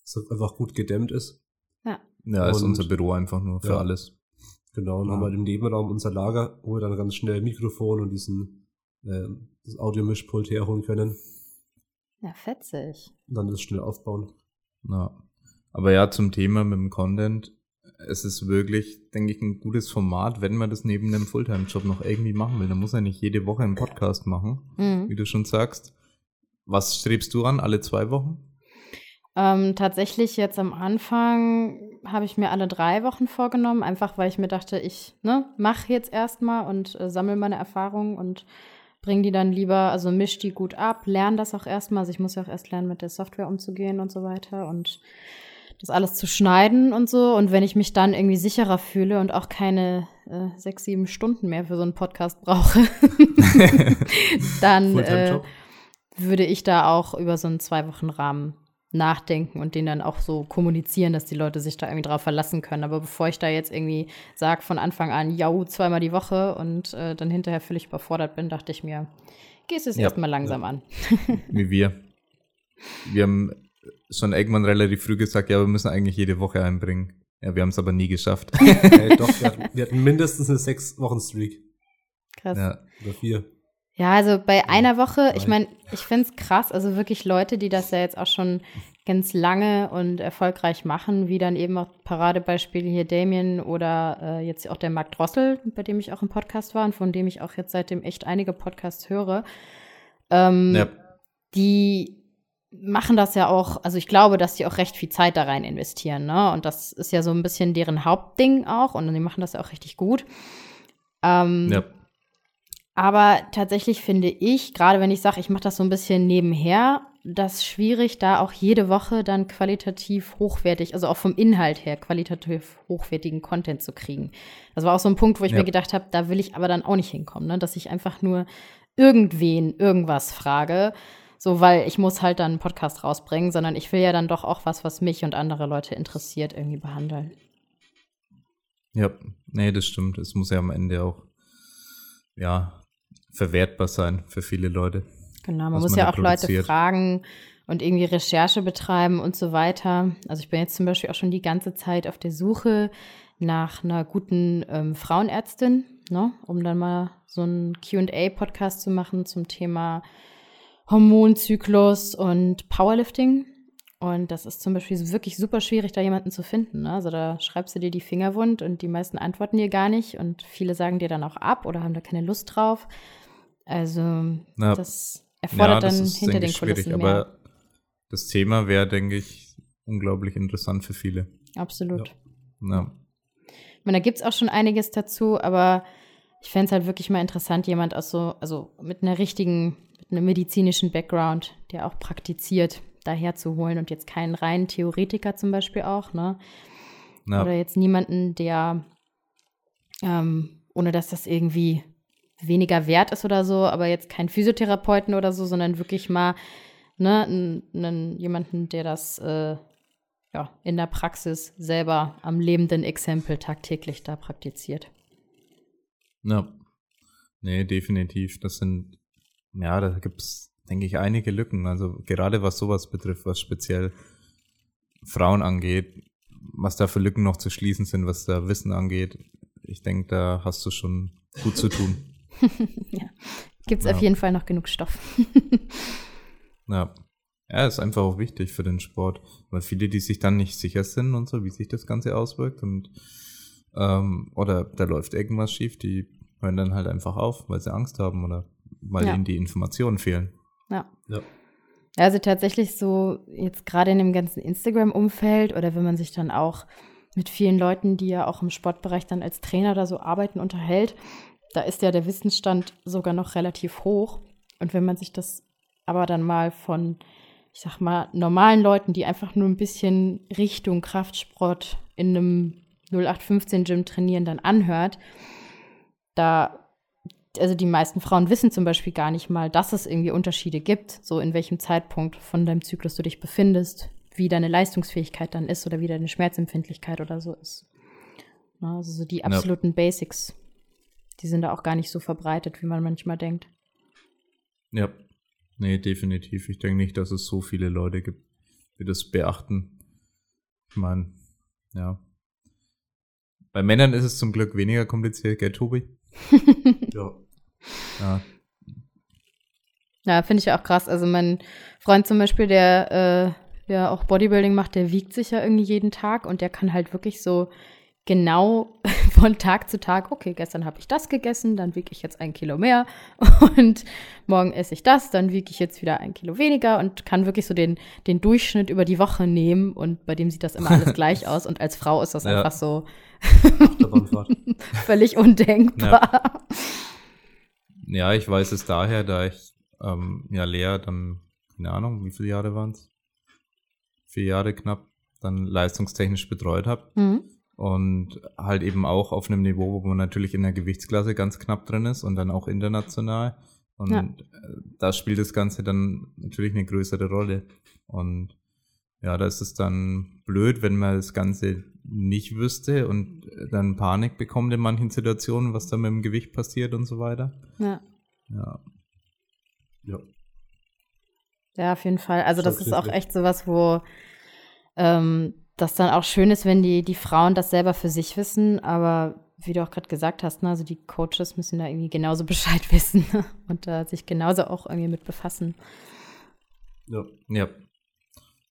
dass es einfach gut gedämmt ist. Ja. Ja, ist unser Büro einfach nur für ja, alles. Genau, und ja. haben halt im Nebenraum unser Lager, wo wir dann ganz schnell Mikrofon und diesen äh, das Audiomischpult herholen können. Ja, fetzig. Und dann das schnell aufbauen. Ja. Aber ja, zum Thema mit dem Content es ist wirklich, denke ich, ein gutes Format, wenn man das neben einem Fulltime-Job noch irgendwie machen will. Dann muss er nicht jede Woche einen Podcast machen, mhm. wie du schon sagst. Was strebst du an, alle zwei Wochen? Ähm, tatsächlich jetzt am Anfang habe ich mir alle drei Wochen vorgenommen, einfach weil ich mir dachte, ich ne, mache jetzt erstmal und äh, sammle meine Erfahrungen und bringe die dann lieber, also misch die gut ab, lerne das auch erstmal. Also ich muss ja auch erst lernen, mit der Software umzugehen und so weiter. Und das alles zu schneiden und so. Und wenn ich mich dann irgendwie sicherer fühle und auch keine äh, sechs, sieben Stunden mehr für so einen Podcast brauche, (laughs) (laughs) dann äh, würde ich da auch über so einen zwei Wochen Rahmen nachdenken und den dann auch so kommunizieren, dass die Leute sich da irgendwie drauf verlassen können. Aber bevor ich da jetzt irgendwie sage von Anfang an, ja, zweimal die Woche und äh, dann hinterher völlig überfordert bin, dachte ich mir, gehst es ja, erstmal langsam ja. an. Wie wir. Wir haben schon irgendwann relativ früh gesagt, ja, wir müssen eigentlich jede Woche einbringen. Ja, wir haben es aber nie geschafft. hey, (laughs) doch, (laughs) wir hatten, wir hatten, mindestens eine sechs Wochen Streak. Krass. Ja. Oder vier. Ja, also bei einer Woche, ich meine, ich finde es krass, also wirklich Leute, die das ja jetzt auch schon ganz lange und erfolgreich machen, wie dann eben auch Paradebeispiele hier Damien oder äh, jetzt auch der Marc Drossel, bei dem ich auch im Podcast war und von dem ich auch jetzt seitdem echt einige Podcasts höre. Ähm, ja. Die machen das ja auch, also ich glaube, dass die auch recht viel Zeit da rein investieren, ne? Und das ist ja so ein bisschen deren Hauptding auch und die machen das ja auch richtig gut. Ähm, ja. Aber tatsächlich finde ich, gerade wenn ich sage, ich mache das so ein bisschen nebenher, das schwierig, da auch jede Woche dann qualitativ hochwertig, also auch vom Inhalt her qualitativ hochwertigen Content zu kriegen. Das war auch so ein Punkt, wo ich ja. mir gedacht habe, da will ich aber dann auch nicht hinkommen, ne? dass ich einfach nur irgendwen irgendwas frage so, weil ich muss halt dann einen Podcast rausbringen, sondern ich will ja dann doch auch was, was mich und andere Leute interessiert, irgendwie behandeln. Ja, nee, das stimmt. Es muss ja am Ende auch, ja, verwertbar sein für viele Leute. Genau, man muss man ja auch Leute fragen und irgendwie Recherche betreiben und so weiter. Also ich bin jetzt zum Beispiel auch schon die ganze Zeit auf der Suche nach einer guten ähm, Frauenärztin, ne, um dann mal so einen QA-Podcast zu machen zum Thema Hormonzyklus und Powerlifting. Und das ist zum Beispiel wirklich super schwierig, da jemanden zu finden. Ne? Also da schreibst du dir die Finger wund und die meisten antworten dir gar nicht und viele sagen dir dann auch ab oder haben da keine Lust drauf. Also Na, das erfordert ja, das dann ist, hinter den Kulissen mehr. Aber das Thema wäre, denke ich, unglaublich interessant für viele. Absolut. Ja. ja. Ich meine, da gibt es auch schon einiges dazu, aber ich fände es halt wirklich mal interessant, jemand aus so, also mit einer richtigen mit einem medizinischen Background, der auch praktiziert, daher zu holen und jetzt keinen reinen Theoretiker zum Beispiel auch, ne? Ja. Oder jetzt niemanden, der, ähm, ohne dass das irgendwie weniger wert ist oder so, aber jetzt kein Physiotherapeuten oder so, sondern wirklich mal ne, jemanden, der das äh, ja, in der Praxis selber am lebenden Exempel tagtäglich da praktiziert. Ja. Nee, definitiv. Das sind ja, da gibt es, denke ich, einige Lücken. Also gerade was sowas betrifft, was speziell Frauen angeht, was da für Lücken noch zu schließen sind, was da Wissen angeht. Ich denke, da hast du schon gut zu tun. (laughs) ja, gibt es ja. auf jeden Fall noch genug Stoff. (laughs) ja. Ja, ist einfach auch wichtig für den Sport, weil viele, die sich dann nicht sicher sind und so, wie sich das Ganze auswirkt und ähm, oder da läuft irgendwas schief, die hören dann halt einfach auf, weil sie Angst haben oder weil ja. ihnen die Informationen fehlen. Ja. ja. Also tatsächlich so jetzt gerade in dem ganzen Instagram-Umfeld oder wenn man sich dann auch mit vielen Leuten, die ja auch im Sportbereich dann als Trainer oder so arbeiten, unterhält, da ist ja der Wissensstand sogar noch relativ hoch. Und wenn man sich das aber dann mal von, ich sag mal, normalen Leuten, die einfach nur ein bisschen Richtung Kraftsport in einem 0815-Gym trainieren, dann anhört, da also die meisten Frauen wissen zum Beispiel gar nicht mal, dass es irgendwie Unterschiede gibt, so in welchem Zeitpunkt von deinem Zyklus du dich befindest, wie deine Leistungsfähigkeit dann ist oder wie deine Schmerzempfindlichkeit oder so ist. Also so die absoluten ja. Basics, die sind da auch gar nicht so verbreitet, wie man manchmal denkt. Ja, nee, definitiv. Ich denke nicht, dass es so viele Leute gibt, die das beachten. Ich meine, ja. Bei Männern ist es zum Glück weniger kompliziert, gell, Tobi? (laughs) ja. Ja. Ja, finde ich auch krass. Also mein Freund zum Beispiel, der äh, ja auch Bodybuilding macht, der wiegt sich ja irgendwie jeden Tag und der kann halt wirklich so genau (laughs) von Tag zu Tag, okay, gestern habe ich das gegessen, dann wiege ich jetzt ein Kilo mehr (laughs) und morgen esse ich das, dann wiege ich jetzt wieder ein Kilo weniger und kann wirklich so den, den Durchschnitt über die Woche nehmen und bei dem sieht das immer alles (laughs) gleich aus und als Frau ist das ja. einfach so völlig undenkbar. Ja. Ja. ich weiß es daher, da ich ähm, ja Lea dann, keine Ahnung, wie viele Jahre waren es? Vier Jahre knapp dann leistungstechnisch betreut habe. Mhm. Und halt eben auch auf einem Niveau, wo man natürlich in der Gewichtsklasse ganz knapp drin ist und dann auch international. Und ja. Äh, da spielt das Ganze dann natürlich eine größere Rolle. Und ja, da ist es dann blöd, wenn man das Ganze nicht wüsste und dann Panik bekommt in manchen Situationen, was da mit dem Gewicht passiert und so weiter. Ja. Ja. Ja. Ja, auf jeden Fall. Also das ist auch echt sowas, wo ähm, das dann auch schön ist, wenn die, die Frauen das selber für sich wissen, aber wie du auch gerade gesagt hast, ne, also die Coaches müssen da irgendwie genauso (laughs) Bescheid wissen und da sich genauso auch irgendwie mit befassen. Ja. Ja,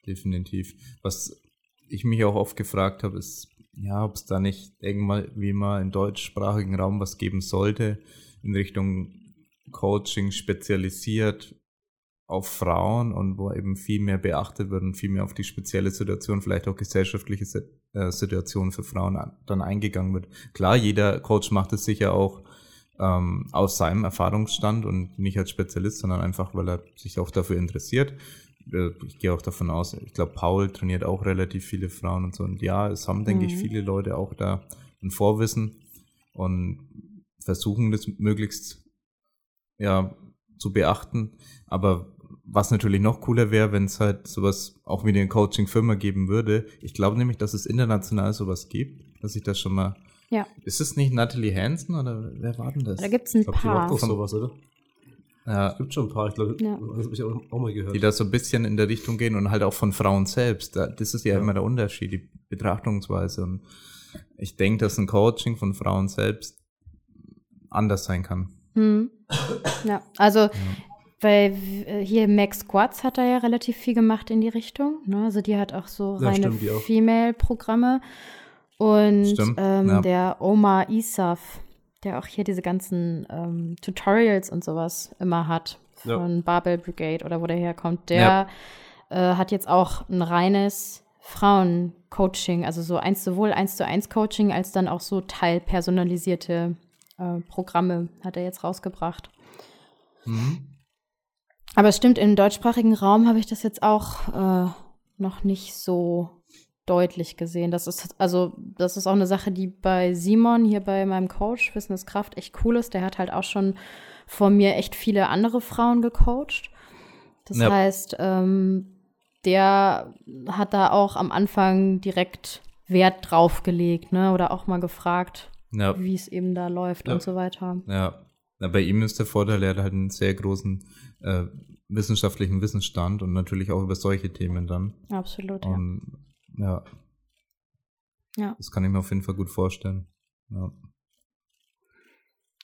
definitiv. Was ich mich auch oft gefragt habe, ist, ja, ob es da nicht irgendwann wie mal im deutschsprachigen Raum was geben sollte in Richtung Coaching spezialisiert auf Frauen und wo eben viel mehr beachtet wird und viel mehr auf die spezielle Situation, vielleicht auch gesellschaftliche äh, Situation für Frauen dann eingegangen wird. Klar, jeder Coach macht es sicher auch ähm, aus seinem Erfahrungsstand und nicht als Spezialist, sondern einfach, weil er sich auch dafür interessiert. Äh, ich gehe auch davon aus, ich glaube, Paul trainiert auch relativ viele Frauen und so. Und ja, es haben, denke mhm. ich, viele Leute auch da ein Vorwissen und versuchen das möglichst ja, zu beachten. Aber was natürlich noch cooler wäre, wenn es halt sowas auch wie eine Coaching-Firma geben würde. Ich glaube nämlich, dass es international sowas gibt, dass ich das schon mal. Ja. Ist es nicht Natalie Hansen oder wer war denn das? Da gibt es ein ich glaub, paar. Die macht doch sowas, oder? Ja. Es gibt schon ein paar, ich glaube, ja. das habe ich auch, auch, mal gehört. Die da so ein bisschen in der Richtung gehen und halt auch von Frauen selbst. Das ist ja, ja. immer der Unterschied, die Betrachtungsweise. Und ich denke, dass ein Coaching von Frauen selbst anders sein kann. Hm. Ja, also ja. weil äh, hier Max Squats hat da ja relativ viel gemacht in die Richtung. Ne? Also die hat auch so ja, reine Female-Programme. Und ähm, ja. der Omar Isaf, der auch hier diese ganzen ähm, Tutorials und sowas immer hat von Barbell Brigade oder wo der herkommt, der äh, hat jetzt auch ein reines Frauen-Coaching, also so eins sowohl eins zu eins Coaching als dann auch so teilpersonalisierte äh, Programme hat er jetzt rausgebracht. Mhm. Aber es stimmt, im deutschsprachigen Raum habe ich das jetzt auch äh, noch nicht so deutlich gesehen. Das ist also, das ist auch eine Sache, die bei Simon hier bei meinem Coach Wissenskraft echt cool ist. Der hat halt auch schon vor mir echt viele andere Frauen gecoacht. Das ja. heißt, ähm, der hat da auch am Anfang direkt Wert drauf gelegt, ne? Oder auch mal gefragt, ja. wie es eben da läuft ja. und so weiter. Ja. ja, bei ihm ist der Vorteil, er hat halt einen sehr großen äh, wissenschaftlichen Wissensstand und natürlich auch über solche Themen dann. Absolut, und, ja. Ja. Das kann ich mir auf jeden Fall gut vorstellen. Ja.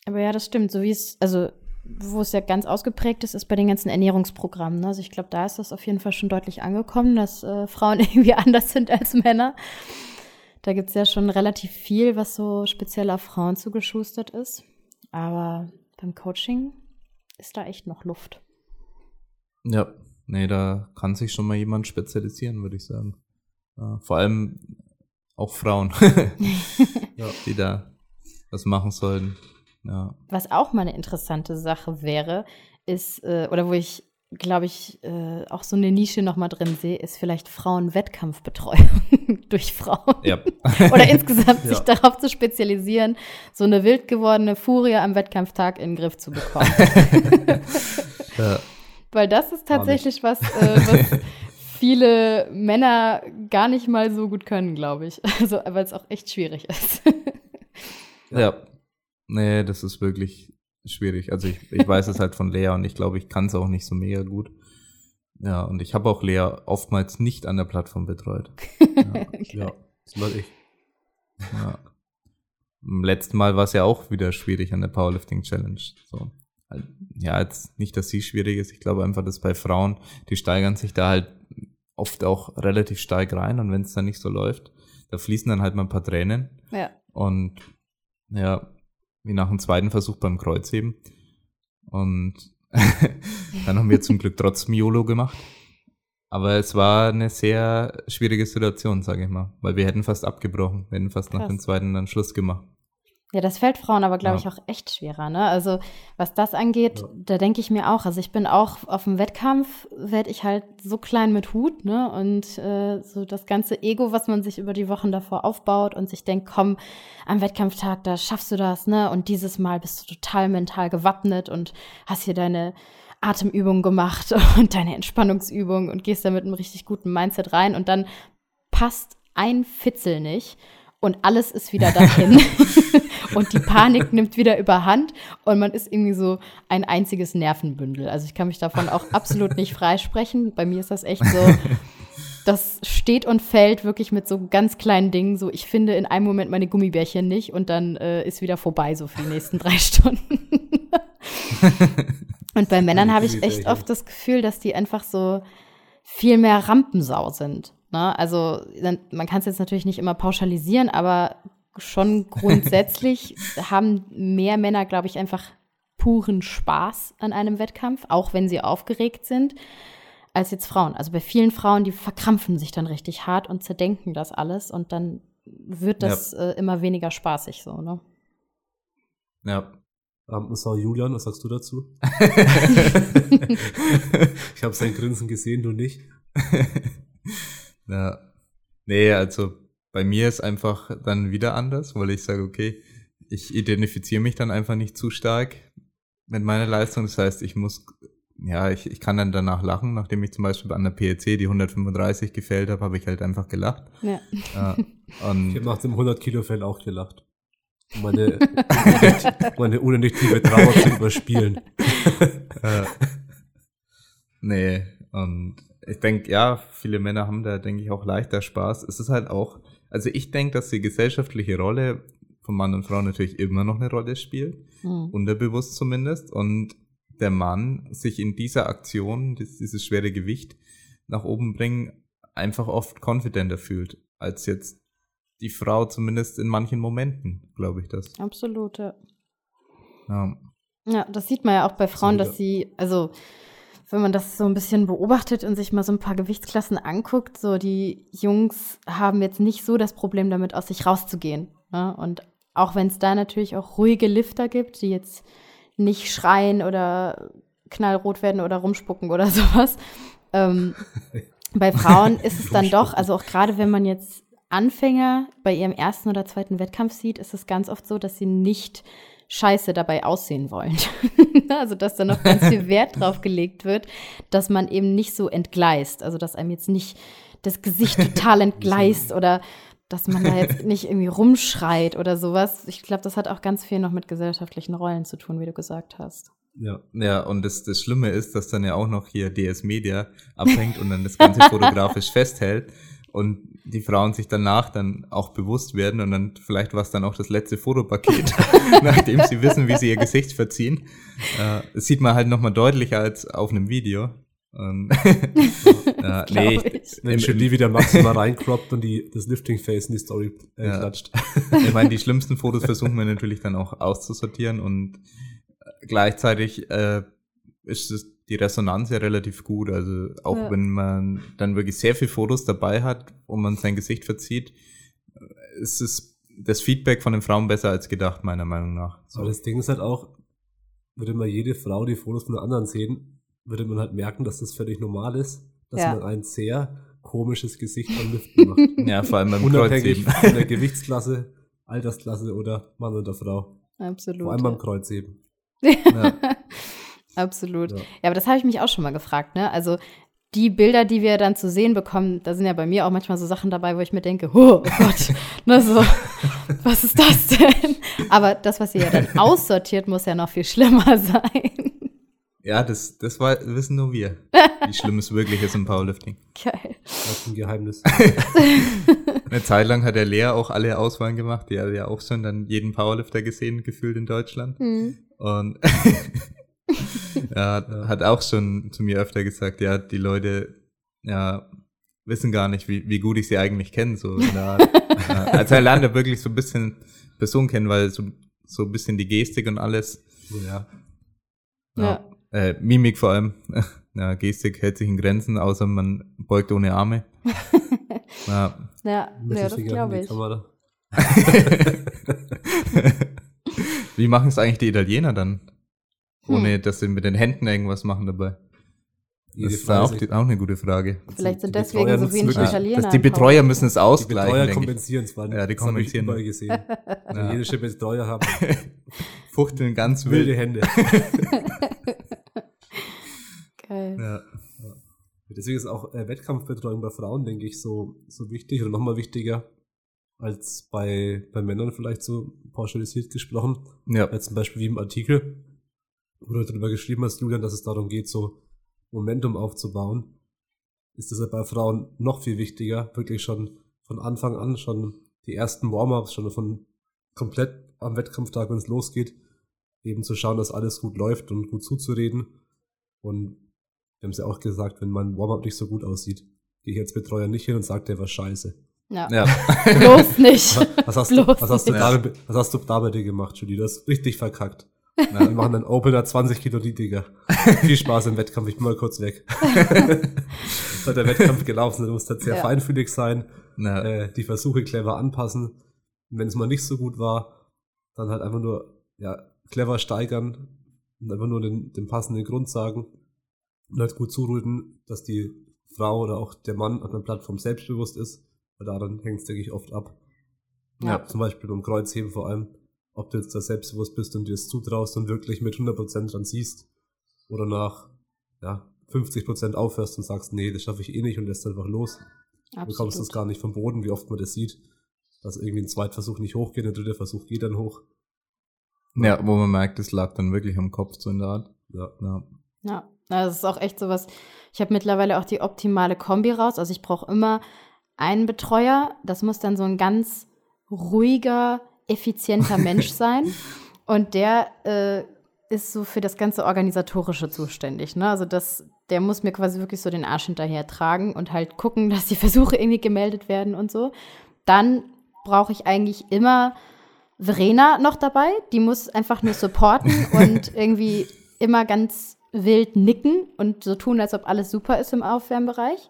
Aber ja, das stimmt. So wie es, also wo es ja ganz ausgeprägt ist, ist bei den ganzen Ernährungsprogrammen. Ne? Also ich glaube, da ist das auf jeden Fall schon deutlich angekommen, dass äh, Frauen (laughs) irgendwie anders sind als Männer. Da gibt es ja schon relativ viel, was so speziell auf Frauen zugeschustert ist. Aber beim Coaching ist da echt noch Luft. Ja, nee, da kann sich schon mal jemand spezialisieren, würde ich sagen. Vor allem auch Frauen, (laughs) (laughs) ja, die da was machen sollen. Ja. Was auch mal eine interessante Sache wäre, ist, äh, oder wo ich glaube ich, äh, auch so eine Nische nochmal drin sehe, ist vielleicht Frauenwettkampfbetreuung (laughs) durch Frauen. Ja. Oder insgesamt sich darauf zu spezialisieren, so eine wild gewordene Furie am Wettkampftag in den Griff zu bekommen. ja. Weil das ist tatsächlich was, äh, was viele Männer gar nicht mal so gut können, glaube ich. (laughs) Also, weil es auch echt schwierig ist. ja. Nee, das ist wirklich schwierig. Also ich, ich weiß es halt von Lea und ich glaube, ich kann es auch nicht so mega gut. Ja, und ich habe auch Lea oftmals nicht an der Plattform betreut. (laughs) Ja, ja das war ich. Ja. Im letzten Mal war es ja auch wieder schwierig an der Powerlifting Challenge. So. Ja, jetzt nicht, dass sie schwierig ist. Ich glaube einfach, dass bei Frauen, die steigern sich da halt oft auch relativ stark rein und wenn es dann nicht so läuft, da fließen dann halt mal ein paar Tränen. Ja. Und ja, wie nach dem zweiten Versuch beim Kreuzheben. Und (laughs) dann haben wir zum Glück trotzdem YOLO gemacht. Aber es war eine sehr schwierige Situation, sage ich mal, weil wir hätten fast abgebrochen, wir hätten fast Krass. nach dem zweiten dann Schluss gemacht. Ja, das fällt Frauen aber, glaube ja. ich, auch echt schwerer. Ne? Also was das angeht, ja. da denke ich mir auch, also ich bin auch auf dem Wettkampf, werde ich halt so klein mit Hut, ne? Und äh, so das ganze Ego, was man sich über die Wochen davor aufbaut und sich denkt, komm, am Wettkampftag, da schaffst du das, ne? Und dieses Mal bist du total mental gewappnet und hast hier deine Atemübungen gemacht (laughs) und deine Entspannungsübungen und gehst da mit einem richtig guten Mindset rein und dann passt ein Fitzel nicht und alles ist wieder dahin. (laughs) und die Panik nimmt wieder überhand und man ist irgendwie so ein einziges Nervenbündel. Also ich kann mich davon auch absolut nicht freisprechen. Bei mir ist das echt so, (laughs) das steht und fällt wirklich mit so ganz kleinen Dingen. So, ich finde in einem Moment meine Gummibärchen nicht und dann äh, ist wieder vorbei, so für die nächsten drei (laughs) Stunden. und bei Männern habe ich echt oft das Gefühl, dass die einfach so viel mehr Rampensau sind. Ne? Also man kann es jetzt natürlich nicht immer pauschalisieren, aber schon grundsätzlich (laughs) haben mehr Männer, glaube ich, einfach puren Spaß an einem Wettkampf, auch wenn sie aufgeregt sind, als jetzt Frauen. Also bei vielen Frauen, die verkrampfen sich dann richtig hart und zerdenken das alles und dann wird das ja. äh, immer weniger spaßig so, ne? Ja. Um, so, Julian, was sagst du dazu? (laughs) (laughs) ich habe sein Grinsen gesehen, du nicht. Ja. Nee, also bei mir ist einfach dann wieder anders, weil ich sage, okay, ich identifiziere mich dann einfach nicht zu stark mit meiner Leistung. Das heißt, ich muss, ja, ich, ich kann dann danach lachen. Nachdem ich zum Beispiel an der PEC die 135 gefällt habe, habe ich halt einfach gelacht. Ja. ja und ich habe nach dem 100 Kilo Fell auch gelacht. Meine, (laughs) meine unendliche Trauer zu überspielen. (laughs) äh, nee, und ich denke, ja, viele Männer haben da, denke ich, auch leichter Spaß. Es ist halt auch, also ich denke, dass die gesellschaftliche Rolle von Mann und Frau natürlich immer noch eine Rolle spielt, mhm. unterbewusst zumindest. Und der Mann sich in dieser Aktion, dieses schwere Gewicht nach oben bringen, einfach oft confidenter fühlt, als jetzt die Frau, zumindest in manchen Momenten, glaube ich das. Absolut, ja. ja. Ja, das sieht man ja auch bei Frauen, dass sie, also wenn man das so ein bisschen beobachtet und sich mal so ein paar Gewichtsklassen anguckt, so die Jungs haben jetzt nicht so das Problem damit, aus sich rauszugehen. Ne? Und auch wenn es da natürlich auch ruhige Lifter gibt, die jetzt nicht schreien oder knallrot werden oder rumspucken oder (laughs) sowas. Ähm, (laughs) bei Frauen ist es dann doch, also auch gerade wenn man jetzt Anfänger bei ihrem ersten oder zweiten Wettkampf sieht, ist es ganz oft so, dass sie nicht scheiße dabei aussehen wollen. (laughs) also, dass da noch ganz viel Wert drauf gelegt wird, dass man eben nicht so entgleist. Also, dass einem jetzt nicht das Gesicht total (laughs) entgleist oder dass man da jetzt nicht irgendwie rumschreit oder sowas. Ich glaube, das hat auch ganz viel noch mit gesellschaftlichen Rollen zu tun, wie du gesagt hast. Ja, ja, und das, das Schlimme ist, dass dann ja auch noch hier DS Media abhängt und dann das Ganze (laughs) fotografisch festhält und die Frauen sich danach dann auch bewusst werden und dann vielleicht war es dann auch das letzte Fotopaket, (laughs) (laughs) nachdem sie wissen, wie sie ihr Gesicht verziehen. Äh, das sieht man halt nochmal deutlicher als auf einem Video. Ähm, (laughs) ja, nee, ich. Wenn Julie wieder maximal reinkroppt und die, das Lifting-Face in die Story äh, ja. klatscht. Ich meine, die schlimmsten Fotos versuchen wir natürlich dann auch auszusortieren und gleichzeitig äh, ist es die Resonanz ja relativ gut. Also auch ja. wenn man dann wirklich sehr viele Fotos dabei hat und man sein Gesicht verzieht, ist es das Feedback von den Frauen besser als gedacht, meiner Meinung nach. So. Aber das Ding ist halt auch, würde mal jede Frau die Fotos von den anderen sehen, würde man halt merken, dass das völlig normal ist, dass ja. man ein sehr komisches Gesicht beim Lüften macht. (laughs) ja, vor allem beim Unabhängig Kreuzheben. von der Gewichtsklasse, Altersklasse oder Mann oder Frau. Absolut. Vor allem beim Kreuzheben. (laughs) Ja. Absolut. Ja. ja, aber das habe ich mich auch schon mal gefragt, ne? Also die Bilder, die wir dann zu sehen bekommen, da sind ja bei mir auch manchmal so Sachen dabei, wo ich mir denke, oh, Gott, (laughs) ne, so, was ist das denn? Aber das, was ihr ja dann (laughs) aussortiert, muss ja noch viel schlimmer sein. Ja, das, das war, wissen nur wir, (laughs) wie schlimm es wirklich ist im Powerlifting. Geil. Das ist ein Geheimnis. Eine Zeit lang hat der Lea auch alle Auswahlen gemacht. Die hat ja auch schon dann jeden Powerlifter gesehen, gefühlt in Deutschland. Mhm. Und (laughs) ja, hat auch schon zu mir öfter gesagt, ja, die Leute, ja, wissen gar nicht, wie, wie gut ich sie eigentlich kenne. So, (laughs) ja, also er lernt ja wirklich so ein bisschen Person kennen, weil so, so ein bisschen die Gestik und alles. Ja. ja. ja. Äh, Mimik vor allem. (laughs) Ja, Gestik hält sich in Grenzen, außer man beugt ohne Arme. ja, ja, ja das glaube ich. Wie machen es eigentlich die Italiener dann? Ohne, dass sie mit den Händen irgendwas machen dabei. Das ist auch, die, auch eine gute Frage. Vielleicht sind die deswegen Betreuer so wenig wirklich- Italiener. Das, die. Betreuer müssen es Die ausgleichen. Betreuer denke ich. kompensieren es, weil Ja, die das habe ich kompensieren. gesehen. (laughs) Italienische Betreuer haben (laughs) Fuchteln ganz wilde wild. Hände. (laughs) Geil. Ja. Deswegen ist auch äh, Wettkampfbetreuung bei Frauen, denke ich, so, so wichtig oder nochmal wichtiger als bei, bei Männern vielleicht so pauschalisiert gesprochen. ja. Als zum Beispiel wie im Artikel, wo du darüber geschrieben hast, Julian, dass es darum geht, so Momentum aufzubauen, ist das ja bei Frauen noch viel wichtiger, wirklich schon von Anfang an, schon die ersten Warm-ups, schon von komplett am Wettkampftag, wenn es losgeht, eben zu schauen, dass alles gut läuft und gut zuzureden. Und wir haben es ja auch gesagt, wenn mein Warm-up nicht so gut aussieht, gehe ich als Betreuer nicht hin und sage, der war scheiße. Ja. Ja. (laughs) Bloß nicht. Was hast, du, Bloß was, hast du nicht. da, was hast du da bei dir gemacht, Julie? Du hast richtig verkackt. Wir machen einen Opener 20 Kilo niedriger. (laughs) Viel Spaß im Wettkampf, ich bin mal kurz weg. (laughs) Hat der Wettkampf gelaufen, du musst halt sehr Ja. feinfühlig sein, Na, äh, die Versuche clever anpassen. Und wenn es mal nicht so gut war, dann halt einfach nur ja, clever steigern und einfach nur den, den passenden Grund sagen und halt gut zureden, dass die Frau oder auch der Mann an der Plattform selbstbewusst ist, weil daran hängt es, denke ich, oft ab. Ja. Ja. Zum Beispiel beim Kreuzheben vor allem, ob du jetzt da selbstbewusst bist und dir es zutraust und wirklich mit 100% dran siehst oder nach ja, 50% aufhörst und sagst, nee, das schaffe ich eh nicht und lässt einfach los. Du bekommst das Absolut. gar nicht vom Boden, wie oft man das sieht, dass irgendwie ein Zweitversuch nicht hochgeht, ein dritter Versuch geht dann hoch. ja, wo man merkt, es lag dann wirklich am Kopf so in der Art. Ja. Ja. Ja, das ist auch echt sowas. Ich habe mittlerweile auch die optimale Kombi raus. Also ich brauche immer einen Betreuer. Das muss dann so ein ganz ruhiger, effizienter Mensch (laughs) sein. Und der äh, ist so für das ganze Organisatorische zuständig. Ne? Also das, der muss mir quasi wirklich so den Arsch hinterher tragen und halt gucken, dass die (laughs) Versuche irgendwie gemeldet werden und so. Dann brauche ich eigentlich immer Verena noch dabei. Die muss einfach nur supporten (laughs) und irgendwie immer ganz wild nicken und so tun, als ob alles super ist im Aufwärmbereich.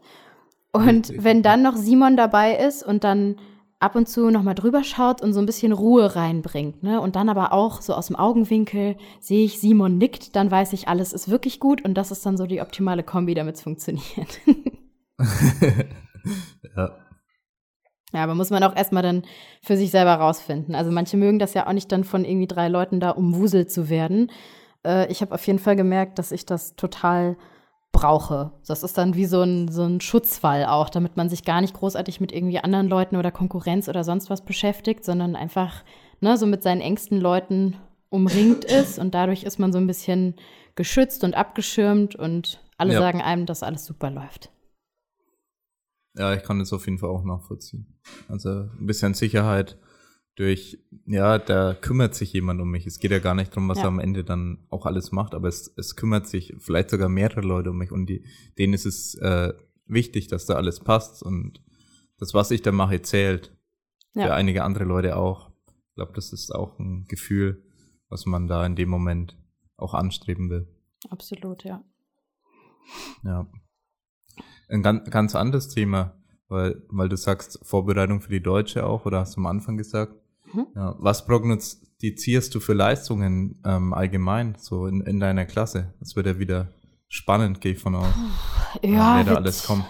Und wenn dann noch Simon dabei ist und dann ab und zu noch mal drüber schaut und so ein bisschen Ruhe reinbringt, ne? Und dann aber auch so aus dem Augenwinkel sehe ich, Simon nickt, dann weiß ich, alles ist wirklich gut und das ist dann so die optimale Kombi, damit es funktioniert. (laughs) ja. Ja, aber muss man auch erstmal dann für sich selber rausfinden. Also manche mögen das ja auch nicht dann von irgendwie drei Leuten da umwuselt zu werden. Äh, ich habe auf jeden Fall gemerkt, dass ich das total brauche. Das ist dann wie so ein, so ein Schutzwall auch, damit man sich gar nicht großartig mit irgendwie anderen Leuten oder Konkurrenz oder sonst was beschäftigt, sondern einfach ne, so mit seinen engsten Leuten umringt (laughs) ist und dadurch ist man so ein bisschen geschützt und abgeschirmt und alle Ja. sagen einem, dass alles super läuft. Ja, ich kann das auf jeden Fall auch nachvollziehen. Also ein bisschen Sicherheit durch, ja, da kümmert sich jemand um mich. Es geht ja gar nicht darum, was Ja. er am Ende dann auch alles macht, aber es, es kümmert sich vielleicht sogar mehrere Leute um mich und die, denen ist es äh, wichtig, dass da alles passt und das, was ich da mache, zählt. Ja. Für einige andere Leute auch. Ich glaube, das ist auch ein Gefühl, was man da in dem Moment auch anstreben will. Absolut, ja. Ja. Ein ganz, ganz anderes Thema, weil, weil du sagst, Vorbereitung für die Deutsche auch, oder hast du am Anfang gesagt? Mhm. Ja, was prognostizierst du für Leistungen ähm, allgemein, so in, in deiner Klasse? Das wird ja wieder spannend, gehe ich von aus. Ja, da wird- alles kommt.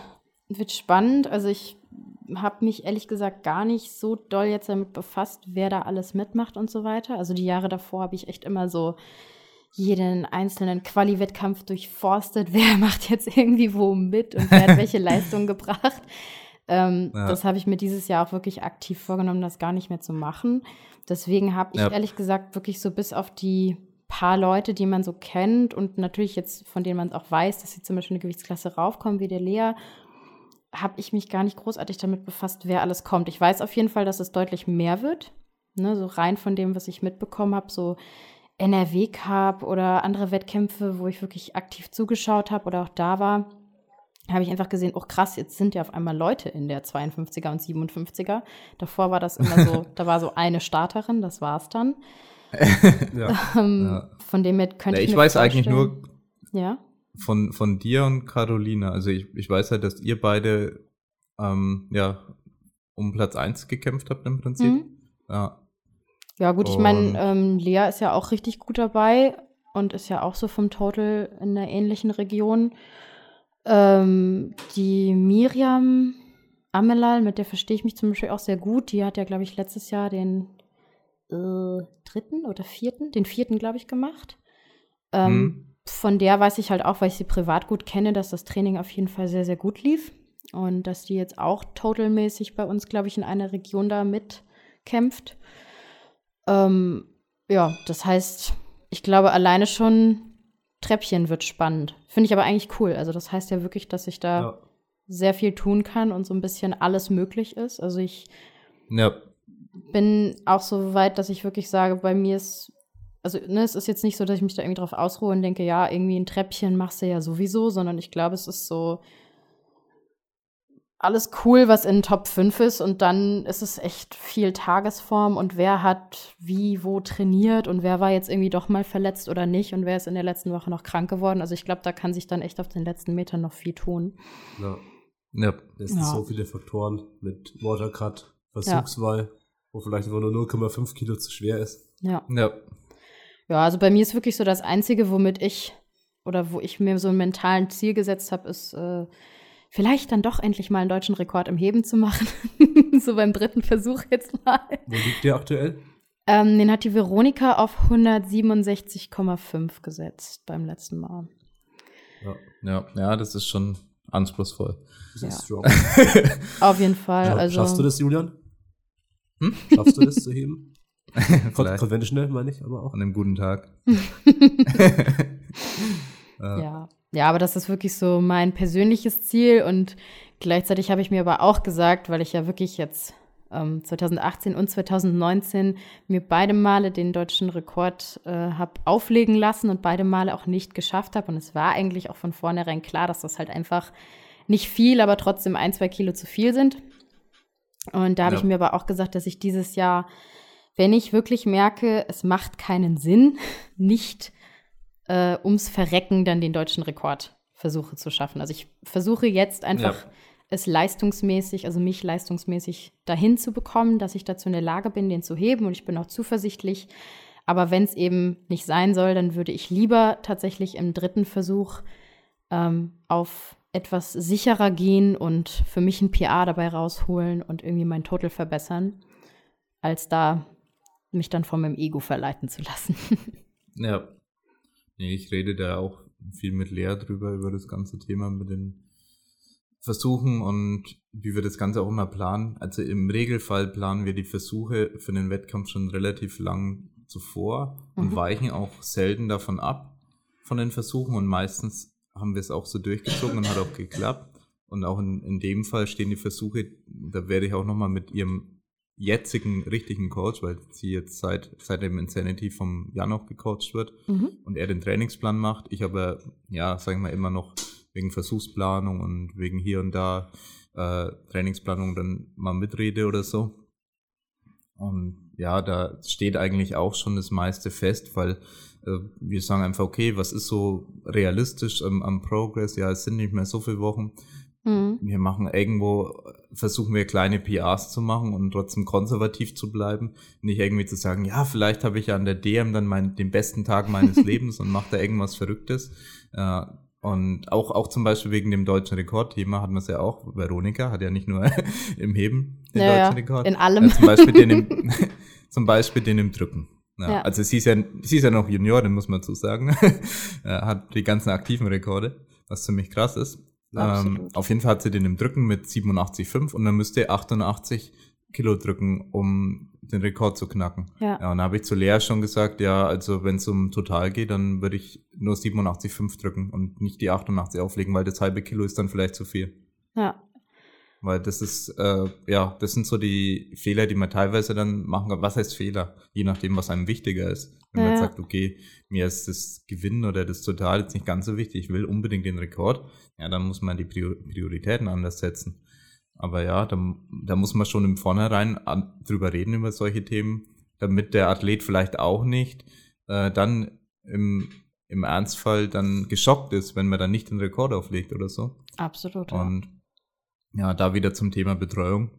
Wird spannend. Also ich habe mich ehrlich gesagt gar nicht so doll jetzt damit befasst, wer da alles mitmacht und so weiter. Also die Jahre davor habe ich echt immer so jeden einzelnen Quali-Wettkampf durchforstet, (laughs) wer macht jetzt irgendwie wo mit und wer hat (laughs) welche Leistung gebracht. Ähm, Ja. Das habe ich mir dieses Jahr auch wirklich aktiv vorgenommen, das gar nicht mehr zu machen. Deswegen habe ich Ja. ehrlich gesagt wirklich so bis auf die paar Leute, die man so kennt und natürlich jetzt, von denen man auch weiß, dass sie zum Beispiel in eine Gewichtsklasse raufkommen, wie der Lea, habe ich mich gar nicht großartig damit befasst, wer alles kommt. Ich weiß auf jeden Fall, dass es deutlich mehr wird. Ne, so rein von dem, was ich mitbekommen habe, so NRW Cup oder andere Wettkämpfe, wo ich wirklich aktiv zugeschaut habe oder auch da war, habe ich einfach gesehen, oh krass, jetzt sind ja auf einmal Leute in der 52er und 57er. Davor war das immer so, (laughs) da war so eine Starterin, das war's dann. (laughs) Ja. (laughs) Ähm, Ja. Von dem her könnte Ja, ich ich weiß eigentlich nur Ja. von, von dir und Carolina. Also ich, ich weiß halt, dass ihr beide ähm, ja um Platz eins gekämpft habt im Prinzip. Mhm. Ja. Ja, gut, ich meine, ähm, Lea ist ja auch richtig gut dabei und ist ja auch so vom Total in einer ähnlichen Region. Ähm, die Miriam Amelal, mit der verstehe ich mich zum Beispiel auch sehr gut. Die hat ja, glaube ich, letztes Jahr den äh, dritten oder vierten, den vierten, glaube ich, gemacht. Ähm, hm. Von der weiß ich halt auch, weil ich sie privat gut kenne, dass das Training auf jeden Fall sehr, sehr gut lief. Und dass die jetzt auch totalmäßig bei uns, glaube ich, in einer Region da mitkämpft. Ähm, ja, das heißt, ich glaube, alleine schon Treppchen wird spannend. Finde ich aber eigentlich cool. Also, das heißt ja wirklich, dass ich da ja. sehr viel tun kann und so ein bisschen alles möglich ist. Also, ich ja. bin auch so weit, dass ich wirklich sage, bei mir ist also ne, es ist jetzt nicht so, dass ich mich da irgendwie drauf ausruhe und denke, ja, irgendwie ein Treppchen machst du ja sowieso, sondern ich glaube, es ist so, alles cool, was in Top 5 ist. Und dann ist es echt viel Tagesform und wer hat wie wo trainiert und wer war jetzt irgendwie doch mal verletzt oder nicht und wer ist in der letzten Woche noch krank geworden. Also ich glaube, da kann sich dann echt auf den letzten Metern noch viel tun. Ja. Ja. Es sind ja. so viele Faktoren mit Watercut, Versuchswahl, ja. wo vielleicht einfach nur 0,5 Kilo zu schwer ist. Ja. ja. Ja, also bei mir ist wirklich so das Einzige, womit ich oder wo ich mir so ein mentalen Ziel gesetzt habe, ist äh, vielleicht dann doch endlich mal einen deutschen Rekord im Heben zu machen. (laughs) so beim dritten Versuch jetzt mal. Wo liegt der aktuell? Ähm, den hat die Veronika auf 167,5 gesetzt beim letzten Mal. Ja, ja, ja das ist schon anspruchsvoll. Das ist ja. (laughs) auf jeden Fall. Ja, also, schaffst du das, Julian? Hm? Schaffst du das zu heben? (laughs) Conventional meine ich aber auch. An einem guten Tag. ja. Ja, aber das ist wirklich so mein persönliches Ziel und gleichzeitig habe ich mir aber auch gesagt, weil ich ja wirklich jetzt ähm, 2018 und 2019 mir beide Male den deutschen Rekord äh, habe auflegen lassen und beide Male auch nicht geschafft habe. Und es war eigentlich auch von vornherein klar, dass das halt einfach nicht viel, aber trotzdem ein, zwei Kilo zu viel sind. Und da habe ja. ich mir aber auch gesagt, dass ich dieses Jahr, wenn ich wirklich merke, es macht keinen Sinn, (laughs) nicht äh, ums Verrecken dann den deutschen Rekord versuche zu schaffen. Also ich versuche jetzt einfach ja. es leistungsmäßig, also mich leistungsmäßig dahin zu bekommen, dass ich dazu in der Lage bin, den zu heben und ich bin auch zuversichtlich. Aber wenn es eben nicht sein soll, dann würde ich lieber tatsächlich im dritten Versuch ähm, auf etwas sicherer gehen und für mich ein PA dabei rausholen und irgendwie mein Total verbessern, als da mich dann von meinem Ego verleiten zu lassen. (laughs) ja, Nee, ich rede da auch viel mit Lea drüber, über das ganze Thema mit den Versuchen und wie wir das Ganze auch immer planen. Also im Regelfall planen wir die Versuche für den Wettkampf schon relativ lang zuvor und mhm. weichen auch selten davon ab, von den Versuchen und meistens haben wir es auch so durchgezogen und hat auch geklappt. Und auch in, in dem Fall stehen die Versuche, da werde ich auch nochmal mit ihrem jetzigen richtigen Coach, weil sie jetzt seit, seit dem Insanity vom Jan auch gecoacht wird mhm. und er den Trainingsplan macht. Ich aber, ja, sagen wir immer noch wegen Versuchsplanung und wegen hier und da äh, Trainingsplanung dann mal mitrede oder so. Und ja, da steht eigentlich auch schon das meiste fest, weil äh, wir sagen einfach, okay, was ist so realistisch am, am Progress? Ja, es sind nicht mehr so viele Wochen. Mhm. Wir machen irgendwo, versuchen wir kleine PRs zu machen und trotzdem konservativ zu bleiben. Nicht irgendwie zu sagen, ja, vielleicht habe ich ja an der DM dann mein, den besten Tag meines (laughs) Lebens und mache da irgendwas Verrücktes. Äh, und auch, auch zum Beispiel wegen dem deutschen Rekordthema hatten wir es ja auch. Veronika hat ja nicht nur (laughs) im Heben den ja, deutschen Rekord. In allem. Ja, zum, Beispiel den im, (laughs) zum Beispiel den im Drücken. Ja, ja. Also sie ist ja, sie ist ja noch Juniorin, muss man so sagen. hat die ganzen aktiven Rekorde, was ziemlich krass ist. Ähm, auf jeden Fall hat sie den im Drücken mit 87,5 und dann müsste er 88 Kilo drücken, um den Rekord zu knacken. Ja. ja und da habe ich zu Lea schon gesagt, ja, also wenn es um total geht, dann würde ich nur 87,5 drücken und nicht die 88 auflegen, weil das halbe Kilo ist dann vielleicht zu viel. Ja. Weil das ist, äh, ja, das sind so die Fehler, die man teilweise dann machen kann. Was heißt Fehler? Je nachdem, was einem wichtiger ist. Wenn ja. man sagt, okay, mir ist das Gewinnen oder das Total jetzt nicht ganz so wichtig, ich will unbedingt den Rekord, ja, dann muss man die Prioritäten anders setzen. Aber ja, da, da muss man schon im Vornherein an, drüber reden über solche Themen, damit der Athlet vielleicht auch nicht äh, dann im, im Ernstfall dann geschockt ist, wenn man dann nicht den Rekord auflegt oder so. Absolut. Und ja, da wieder zum Thema Betreuung.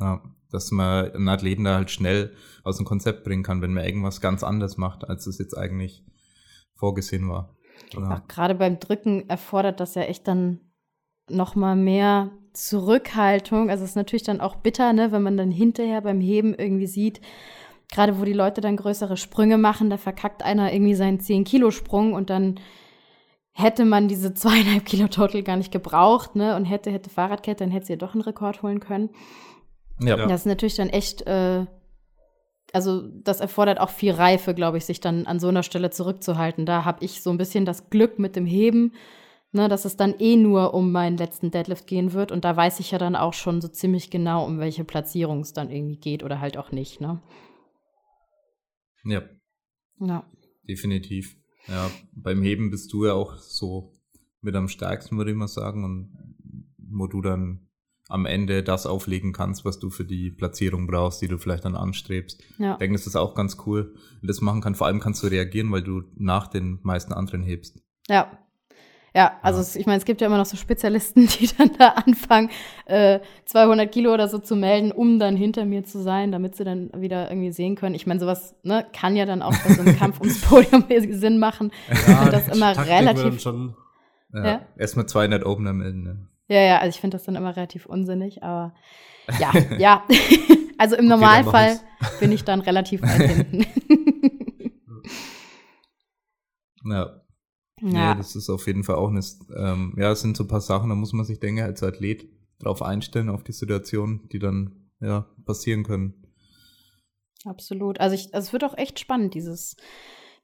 Ja, dass man einen Athleten da halt schnell aus dem Konzept bringen kann, wenn man irgendwas ganz anders macht, als es jetzt eigentlich vorgesehen war. Ja. Gerade beim Drücken erfordert das ja echt dann noch mal mehr Zurückhaltung. Also es ist natürlich dann auch bitter, ne, wenn man dann hinterher beim Heben irgendwie sieht, gerade wo die Leute dann größere Sprünge machen, da verkackt einer irgendwie seinen 10-Kilo-Sprung und dann hätte man diese zweieinhalb Kilo Total gar nicht gebraucht, ne? Und hätte, hätte Fahrradkette, dann hätte sie ja doch einen Rekord holen können. Ja. Das ist natürlich dann echt, äh, also das erfordert auch viel Reife, glaube ich, sich dann an so einer Stelle zurückzuhalten. Da habe ich so ein bisschen das Glück mit dem Heben, ne, dass es dann eh nur um meinen letzten Deadlift gehen wird. Und da weiß ich ja dann auch schon so ziemlich genau, um welche Platzierung es dann irgendwie geht oder halt auch nicht, ne? Ja. Ja. Definitiv. Ja, beim Heben bist du ja auch so mit am stärksten, würde ich mal sagen, und wo du dann am Ende das auflegen kannst, was du für die Platzierung brauchst, die du vielleicht dann anstrebst. Ja. Ich denke, das ist auch ganz cool, wenn das machen kann. Vor allem kannst du reagieren, weil du nach den meisten anderen hebst. Ja, ja, also ja. Es, ich meine, es gibt ja immer noch so Spezialisten, (laughs) die dann da anfangen, äh, 200 Kilo oder so zu melden, um dann hinter mir zu sein, damit sie dann wieder irgendwie sehen können. Ich meine, sowas ne, kann ja dann auch bei so einem (laughs) Kampf ums Podium Sinn machen. Ja, (laughs) das immer relativ. Schon, ja, ja. Erstmal 200 Opener melden. Ne? Ja, ja, also ich finde das dann immer relativ unsinnig, aber ja, ja. also im okay, Normalfall bin ich dann relativ weit hinten. ja. Ja. Nee, das ist auf jeden Fall auch eine, ähm, ja, es sind so ein paar Sachen, da muss man sich, denke als Athlet drauf einstellen, auf die Situation, die dann, ja, passieren können. Absolut. Also ich, also es wird auch echt spannend, dieses,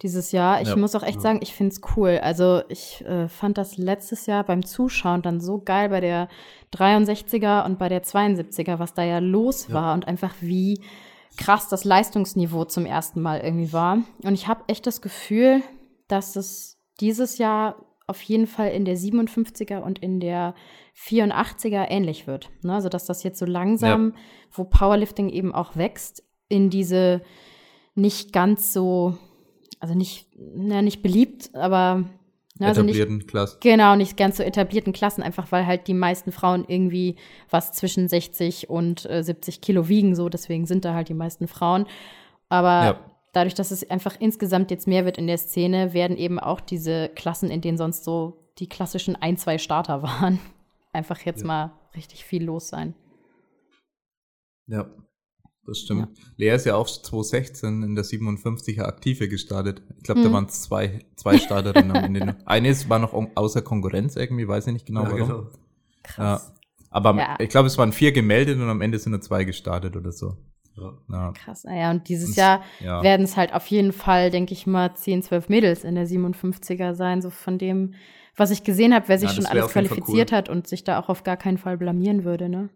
dieses Jahr. Ich ja. muss auch echt sagen, ich finde es cool. Also ich äh, fand das letztes Jahr beim Zuschauen dann so geil bei der 63er und bei der 72er, was da ja los ja. war und einfach wie krass das Leistungsniveau zum ersten Mal irgendwie war. Und ich habe echt das Gefühl, dass es dieses Jahr auf jeden Fall in der 57er und in der 84er ähnlich wird. Ne? Also dass das jetzt so langsam, ja. wo Powerlifting eben auch wächst, in diese nicht ganz so, also nicht, na, nicht beliebt, aber ne, also etablierten nicht, Klassen. Genau, nicht ganz so etablierten Klassen, einfach weil halt die meisten Frauen irgendwie was zwischen 60 und äh, 70 Kilo wiegen, so deswegen sind da halt die meisten Frauen. Aber ja dadurch, dass es einfach insgesamt jetzt mehr wird in der Szene, werden eben auch diese Klassen, in denen sonst so die klassischen ein, zwei Starter (laughs) waren, einfach jetzt ja. mal richtig viel los sein. Ja, das stimmt. Ja. Lea ist ja auch 2016 in der 57er Aktive gestartet. Ich glaube, mhm. da waren es zwei, zwei Starterinnen am Ende. (laughs) Eine war noch außer Konkurrenz irgendwie, weiß ich nicht genau ja, warum. Genau. Krass. Ja. Aber ich glaube, es waren vier gemeldet und am Ende sind nur zwei gestartet oder so. Ja. Krass, naja, und dieses Jahr ja. werden es halt auf jeden Fall, denke ich mal, 10, 12 Mädels in der 57er sein, so von dem, was ich gesehen habe, wer sich ja, schon alles qualifiziert cool. hat und sich da auch auf gar keinen Fall blamieren würde, ne?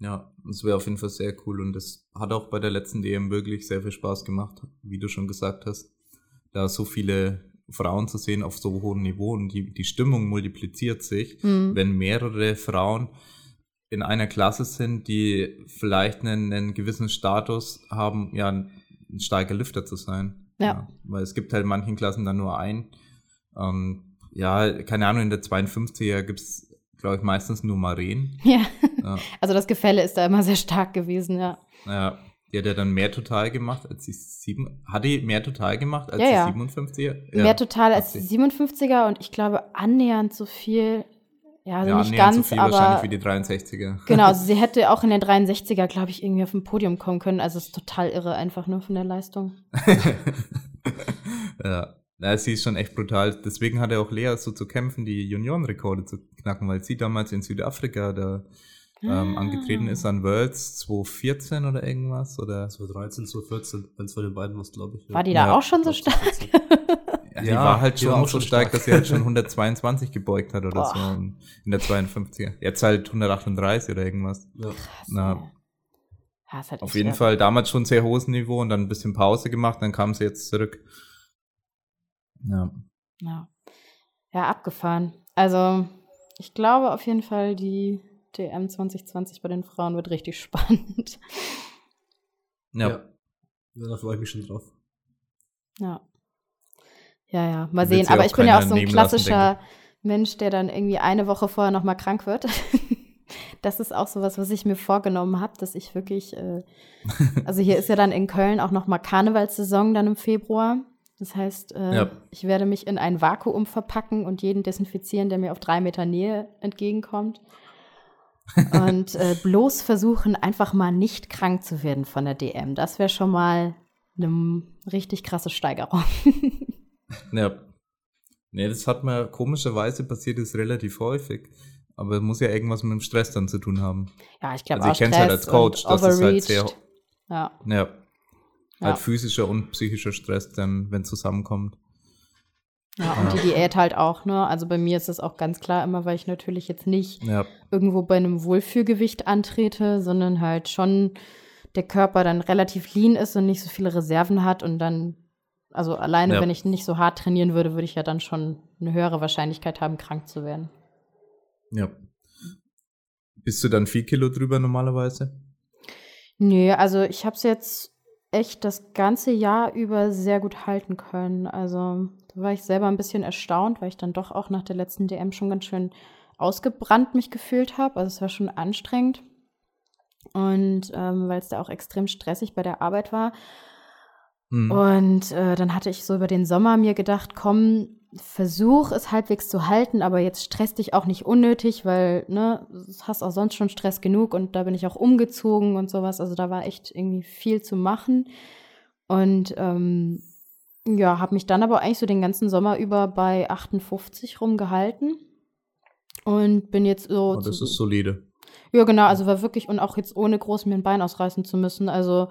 Ja, das wäre auf jeden Fall sehr cool und das hat auch bei der letzten DM wirklich sehr viel Spaß gemacht, wie du schon gesagt hast. Da so viele Frauen zu sehen auf so hohem Niveau und die, die Stimmung multipliziert sich, mhm. wenn mehrere Frauen in einer Klasse sind, die vielleicht einen, einen gewissen Status haben, ja, ein starker Lüfter zu sein. Ja. ja. Weil es gibt halt in manchen Klassen dann nur einen. Ähm, ja, keine Ahnung, in der 52er gibt es, glaube ich, meistens nur Maren. (laughs) Ja. ja. Also das Gefälle ist da immer sehr stark gewesen, ja. Ja. Die hat ja dann mehr total gemacht als die sieben. Hat die mehr total gemacht als ja, die 57er? Ja, mehr total als die 57er und ich glaube annähernd so viel ja, also ja, nicht ganz, so viel aber wahrscheinlich wie die 63er. Genau, also (laughs) sie hätte auch in der 63er, glaube ich, irgendwie auf dem Podium kommen können. Also es ist total irre einfach nur von der Leistung. (laughs) ja. ja, sie ist schon echt brutal. Deswegen hat er auch Lea so zu kämpfen, die Juniorenrekorde zu knacken, weil sie damals in Südafrika da ähm, ah. angetreten ist an Worlds 2014 oder irgendwas. Oder 2013, 2014, wenn es von den beiden was, glaube ich. War die da ja, auch schon so stark? (laughs) Ja, die war halt schon auch so stark, stark, dass sie halt schon (laughs) 122 gebeugt hat oder Boah. so in der 52er. Jetzt halt 138 oder irgendwas. Ja. Krass, Na, ja, halt auf jeden schwer. Fall damals schon sehr hohes Niveau und dann ein bisschen Pause gemacht, dann kam sie jetzt zurück. Ja. Ja, ja abgefahren. Also, ich glaube auf jeden Fall, die DM 2020 bei den Frauen wird richtig (laughs) spannend. Ja. ja. ja da freue ich mich schon drauf. Ja. Ja, ja, mal sehen. Aber ich bin ja auch so ein klassischer Mensch, der dann irgendwie eine Woche vorher nochmal krank wird. (laughs) das ist auch sowas, was ich mir vorgenommen habe, dass ich wirklich, äh, (laughs) also hier ist ja dann in Köln auch noch mal Karnevalssaison dann im Februar. Das heißt, äh, ja. ich werde mich in ein Vakuum verpacken und jeden desinfizieren, der mir auf drei Meter Nähe entgegenkommt. (laughs) und äh, bloß versuchen, einfach mal nicht krank zu werden von der DM. Das wäre schon mal eine richtig krasse Steigerung. Ja. Nee, das hat mir komischerweise passiert, ist relativ häufig. Aber muss ja irgendwas mit dem Stress dann zu tun haben. Ja, ich glaube also auch. Ich kenne es halt als Coach, dass es halt sehr. Ja. ja. Halt physischer und psychischer Stress dann, wenn zusammenkommt. Ja, und ja. die Diät halt auch, ne? Also bei mir ist es auch ganz klar immer, weil ich natürlich jetzt nicht ja. irgendwo bei einem Wohlfühlgewicht antrete, sondern halt schon der Körper dann relativ lean ist und nicht so viele Reserven hat und dann, also alleine, ja. wenn ich nicht so hart trainieren würde, würde ich ja dann schon eine höhere Wahrscheinlichkeit haben, krank zu werden. Ja. Bist du dann vier Kilo drüber normalerweise? Nee, also ich habe es jetzt echt das ganze Jahr über sehr gut halten können. Also da war ich selber ein bisschen erstaunt, weil ich dann doch auch nach der letzten DM schon ganz schön ausgebrannt mich gefühlt habe. Also es war schon anstrengend. Und ähm, weil es da auch extrem stressig bei der Arbeit war. Mhm. Und äh, dann hatte ich so über den Sommer mir gedacht, komm, versuch es halbwegs zu halten, aber jetzt stress dich auch nicht unnötig, weil, ne, du hast auch sonst schon Stress genug und da bin ich auch umgezogen und sowas. Also da war echt irgendwie viel zu machen. Und ähm, ja, habe mich dann aber eigentlich so den ganzen Sommer über bei 58 rumgehalten und bin jetzt so. Oh, das ist solide. Ja, genau, also war wirklich und auch jetzt ohne groß mir ein Bein ausreißen zu müssen. Also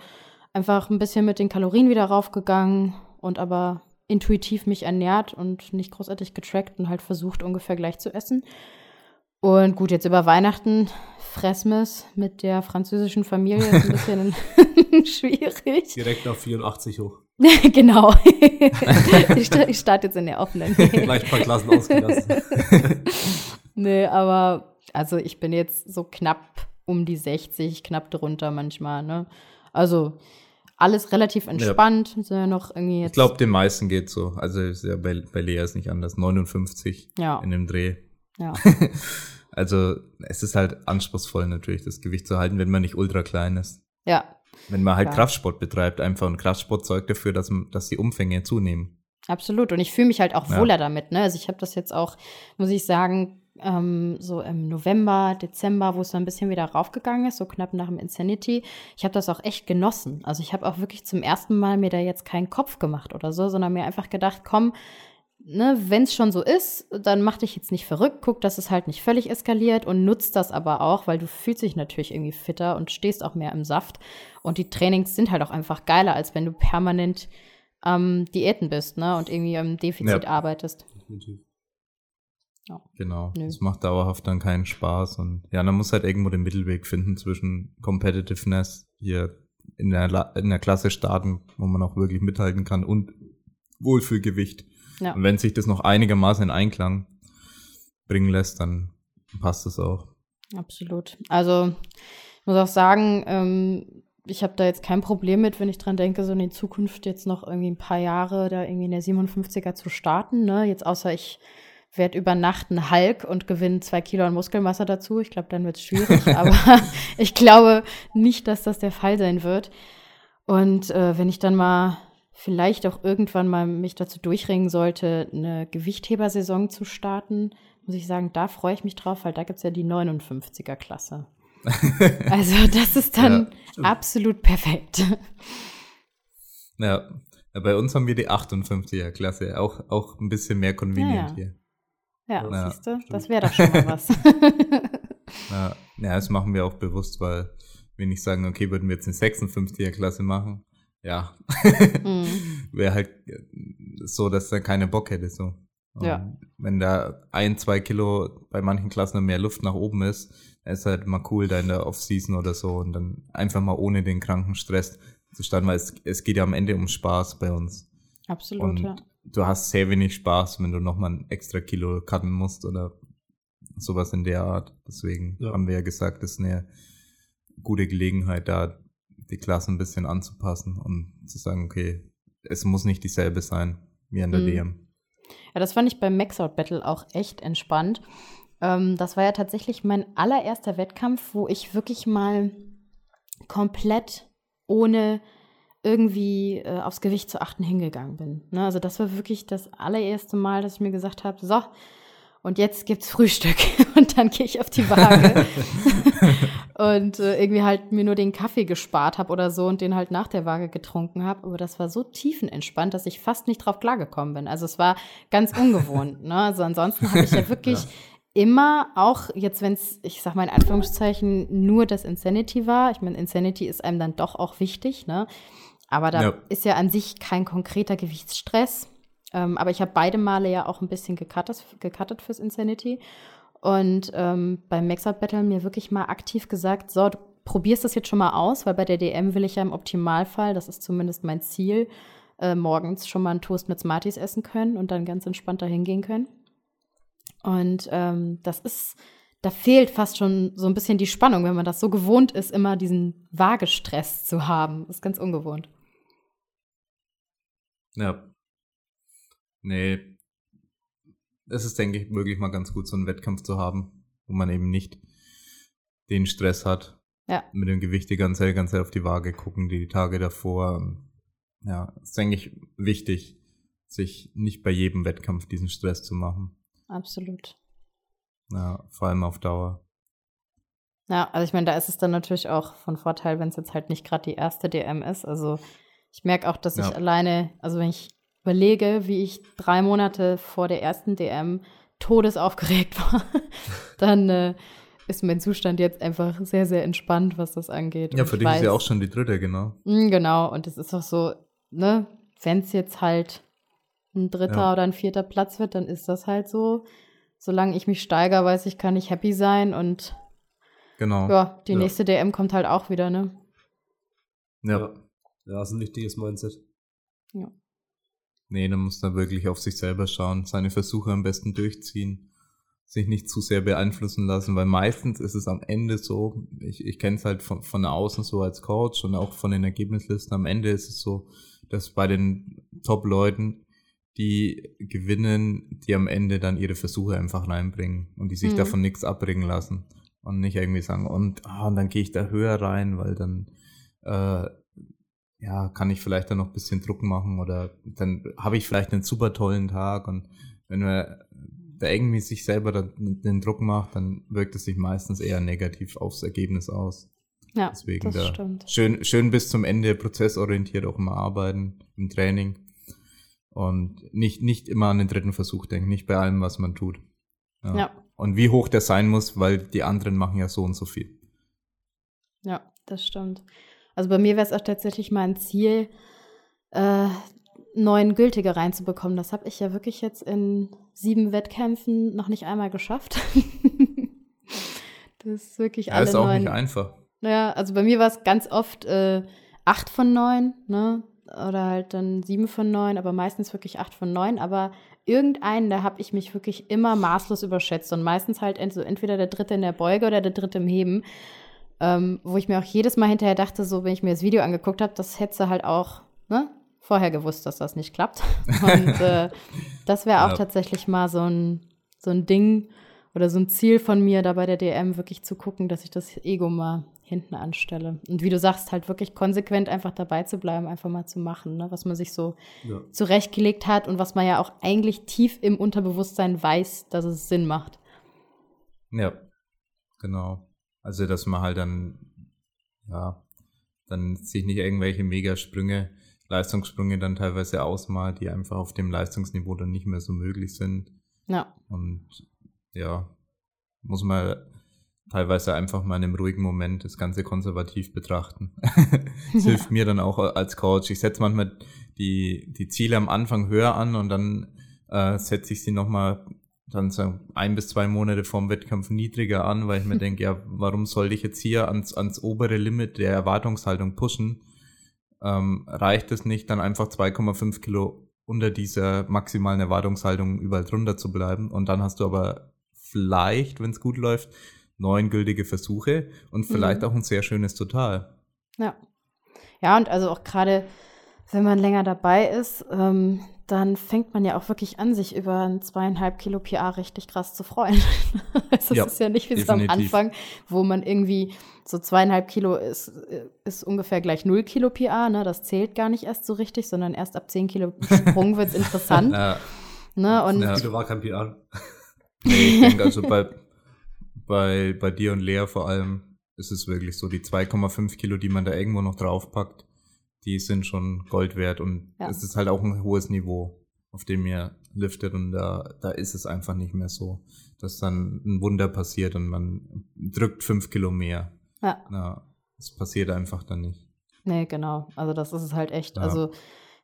einfach ein bisschen mit den Kalorien wieder raufgegangen und aber intuitiv mich ernährt und nicht großartig getrackt und halt versucht, ungefähr gleich zu essen. Und gut, jetzt über Weihnachten Fressmes mit der französischen Familie ist ein bisschen (laughs) schwierig. Direkt auf 84 hoch. (laughs) genau. (laughs) ich starte jetzt in der offenen. Gleich ein paar Klassen ausgelassen. nee, aber also ich bin jetzt so knapp um die 60, knapp drunter manchmal, ne? Also alles relativ entspannt. Ja. ja noch irgendwie jetzt ich glaube, den meisten geht so. Also ist ja bei, bei Lea ist nicht anders. 59 ja. in dem Dreh. Ja. (laughs) also es ist halt anspruchsvoll natürlich, das Gewicht zu halten, wenn man nicht ultra klein ist. Ja. Wenn man halt Klar. Kraftsport betreibt, einfach und Kraftsport sorgt dafür, dass, dass die Umfänge zunehmen. Absolut. Und ich fühle mich halt auch wohler ja. damit. Ne? Also ich habe das jetzt auch, muss ich sagen, ähm, so im November, Dezember, wo es so ein bisschen wieder raufgegangen ist, so knapp nach dem Insanity. Ich habe das auch echt genossen. Also ich habe auch wirklich zum ersten Mal mir da jetzt keinen Kopf gemacht oder so, sondern mir einfach gedacht, komm, ne, wenn es schon so ist, dann mach dich jetzt nicht verrückt, guck, dass es halt nicht völlig eskaliert und nutzt das aber auch, weil du fühlst dich natürlich irgendwie fitter und stehst auch mehr im Saft. Und die Trainings sind halt auch einfach geiler, als wenn du permanent am ähm, Diäten bist, ne, und irgendwie im Defizit ja. arbeitest. Definitiv. Ja. Genau. Nö. Das macht dauerhaft dann keinen Spaß. Und ja, man muss halt irgendwo den Mittelweg finden zwischen Competitiveness hier in der, La in der Klasse starten, wo man auch wirklich mithalten kann und Wohlfühlgewicht. Ja. Und wenn sich das noch einigermaßen in Einklang bringen lässt, dann passt das auch. Absolut. Also ich muss auch sagen, ähm, ich habe da jetzt kein Problem mit, wenn ich dran denke, so in die Zukunft jetzt noch irgendwie ein paar Jahre da irgendwie in der 57er zu starten. Ne? Jetzt außer ich werde über Nacht ein Hulk und gewinne zwei Kilo an Muskelmasse dazu. Ich glaube, dann wird es schwierig, (laughs) aber (laughs) ich glaube nicht, dass das der Fall sein wird. Und äh, wenn ich dann mal vielleicht auch irgendwann mal mich dazu durchringen sollte, eine Gewichthebersaison zu starten, muss ich sagen, da freue ich mich drauf, weil da gibt es ja die 59er Klasse. (laughs) also das ist dann ja, absolut perfekt. Ja, bei uns haben wir die 58er Klasse, auch, auch ein bisschen mehr convenient ja, hier. Ja, ja siehst du, das wäre doch schon mal was. (laughs) ja, ja, das machen wir auch bewusst, weil wir nicht sagen, okay, würden wir jetzt eine 56er Klasse machen, ja, mhm. (laughs) wäre halt so, dass er keine Bock hätte, so. Und ja. Wenn da ein, zwei Kilo bei manchen Klassen mehr Luft nach oben ist, ist halt mal cool da in der Off-Season oder so und dann einfach mal ohne den kranken Stress zu starten, weil es, es geht ja am Ende um Spaß bei uns. Absolut, und ja du hast sehr wenig Spaß, wenn du nochmal ein extra Kilo cutten musst oder sowas in der Art. Deswegen ja. haben wir ja gesagt, das ist eine gute Gelegenheit, da die Klasse ein bisschen anzupassen und zu sagen, okay, es muss nicht dieselbe sein wie an der mhm. DM. Ja, das fand ich beim Maxout Battle auch echt entspannt. Ähm, das war ja tatsächlich mein allererster Wettkampf, wo ich wirklich mal komplett ohne irgendwie äh, aufs Gewicht zu achten hingegangen bin. Ne? Also das war wirklich das allererste Mal, dass ich mir gesagt habe, so, und jetzt gibt's Frühstück (laughs) und dann gehe ich auf die Waage (laughs) und äh, irgendwie halt mir nur den Kaffee gespart habe oder so und den halt nach der Waage getrunken habe. Aber das war so tiefenentspannt, dass ich fast nicht drauf klargekommen bin. Also es war ganz ungewohnt. ne? Also ansonsten habe ich ja (laughs) wirklich ja. immer auch jetzt, wenn es, ich sag mal in Anführungszeichen, nur das Insanity war. Ich meine, Insanity ist einem dann doch auch wichtig, ne? Aber da ja. ist ja an sich kein konkreter Gewichtsstress. Ähm, aber ich habe beide Male ja auch ein bisschen gecuttet, gecuttet fürs Insanity. Und ähm, beim Max-Out Battle mir wirklich mal aktiv gesagt, so, du probierst das jetzt schon mal aus, weil bei der DM will ich ja im Optimalfall, das ist zumindest mein Ziel, äh, morgens schon mal einen Toast mit Smarties essen können und dann ganz entspannt dahin gehen können. Und ähm, das ist, da fehlt fast schon so ein bisschen die Spannung, wenn man das so gewohnt ist, immer diesen Waagestress zu haben. Das ist ganz ungewohnt. Ja. Nee. Es ist, denke ich, möglich mal ganz gut, so einen Wettkampf zu haben, wo man eben nicht den Stress hat. Ja. Mit dem Gewicht die ganze Zeit, ganze Zeit auf die Waage gucken, die Tage davor. Ja, ist, denke ich, wichtig, sich nicht bei jedem Wettkampf diesen Stress zu machen. Absolut. Ja, vor allem auf Dauer. Ja, also ich meine, da ist es dann natürlich auch von Vorteil, wenn es jetzt halt nicht gerade die erste DM ist. Also ich merke auch, dass ja. ich alleine, also wenn ich überlege, wie ich drei Monate vor der ersten DM todesaufgeregt (laughs) war, dann äh, ist mein Zustand jetzt einfach sehr, sehr entspannt, was das angeht. Ja, für dich weiß, ist ja auch schon die dritte, genau. Mh, genau, und es ist auch so, ne, wenn es jetzt halt ein dritter ja. oder ein vierter Platz wird, dann ist das halt so. Solange ich mich steigere, weiß ich, kann ich happy sein und genau. ja, die ja. nächste DM kommt halt auch wieder, ne? Ja. Ja, ist ein wichtiges Mindset. Ja. Nee, da muss man wirklich auf sich selber schauen, seine Versuche am besten durchziehen, sich nicht zu sehr beeinflussen lassen, weil meistens ist es am Ende so, ich, ich kenne es halt von, von außen so als Coach und auch von den Ergebnislisten, am Ende ist es so, dass bei den Top-Leuten, die gewinnen, die am Ende dann ihre Versuche einfach reinbringen und die sich mhm. davon nichts abbringen lassen und nicht irgendwie sagen, und, ah, und dann gehe ich da höher rein, weil dann äh, ja, kann ich vielleicht dann noch ein bisschen Druck machen oder dann habe ich vielleicht einen super tollen Tag und wenn man da irgendwie sich selber den Druck macht, dann wirkt es sich meistens eher negativ aufs Ergebnis aus. Ja, Deswegen das da stimmt. Schön, schön bis zum Ende prozessorientiert auch immer arbeiten im Training und nicht, nicht immer an den dritten Versuch denken, nicht bei allem, was man tut. Ja. ja. Und wie hoch der sein muss, weil die anderen machen ja so und so viel. Ja, das stimmt. Also bei mir wäre es auch tatsächlich mal ein Ziel, äh, neun gültige reinzubekommen. Das habe ich ja wirklich jetzt in sieben Wettkämpfen noch nicht einmal geschafft. (laughs) das ist wirklich ja, alle ist auch neun. nicht einfach. Ja, also bei mir war es ganz oft äh, acht von neun, ne? Oder halt dann sieben von neun, aber meistens wirklich acht von neun. Aber irgendeinen, da habe ich mich wirklich immer maßlos überschätzt. Und meistens halt entweder der dritte in der Beuge oder der dritte im Heben ähm, wo ich mir auch jedes Mal hinterher dachte, so wenn ich mir das Video angeguckt habe, das hätte sie halt auch ne, vorher gewusst, dass das nicht klappt. (laughs) Und äh, das wäre auch ja. tatsächlich mal so ein, so ein Ding oder so ein Ziel von mir, da bei der DM wirklich zu gucken, dass ich das Ego mal hinten anstelle. Und wie du sagst, halt wirklich konsequent einfach dabei zu bleiben, einfach mal zu machen, ne? was man sich so ja. zurechtgelegt hat und was man ja auch eigentlich tief im Unterbewusstsein weiß, dass es Sinn macht. Ja, genau. Also, dass man halt dann, ja, dann sich nicht irgendwelche Megasprünge, Leistungssprünge dann teilweise ausmalt, die einfach auf dem Leistungsniveau dann nicht mehr so möglich sind. Ja. Und ja, muss man teilweise einfach mal in einem ruhigen Moment das Ganze konservativ betrachten. (laughs) das hilft mir dann auch als Coach. Ich setze manchmal die, die Ziele am Anfang höher an und dann äh, setze ich sie nochmal dann so ein bis zwei Monate vorm Wettkampf niedriger an, weil ich mir (laughs) denke, ja, warum sollte ich jetzt hier ans, ans obere Limit der Erwartungshaltung pushen? Ähm, reicht es nicht, dann einfach 2,5 Kilo unter dieser maximalen Erwartungshaltung überall drunter zu bleiben? Und dann hast du aber vielleicht, wenn es gut läuft, neun gültige Versuche und vielleicht mhm. auch ein sehr schönes Total. Ja. Ja, und also auch gerade wenn man länger dabei ist, ähm, dann fängt man ja auch wirklich an, sich über ein zweieinhalb Kilo PA richtig krass zu freuen. (laughs) das ja, ist ja nicht wie so am Anfang, wo man irgendwie so zweieinhalb Kilo ist, ist ungefähr gleich null Kilo PA, ne? Das zählt gar nicht erst so richtig, sondern erst ab zehn Kilo Sprung (laughs) wird es interessant. ja. Ne? Und ja. Kilo war kein PA. (laughs) Nee, ich denke also bei, bei, bei dir und Lea vor allem ist es wirklich so, die 2,5 Kilo, die man da irgendwo noch draufpackt, die sind schon Gold wert und ja. es ist halt auch ein hohes Niveau, auf dem ihr liftet und da, da ist es einfach nicht mehr so, dass dann ein Wunder passiert und man drückt fünf Kilo mehr. Ja. Na, das passiert einfach dann nicht. Nee, genau. Also das ist es halt echt. Ja. Also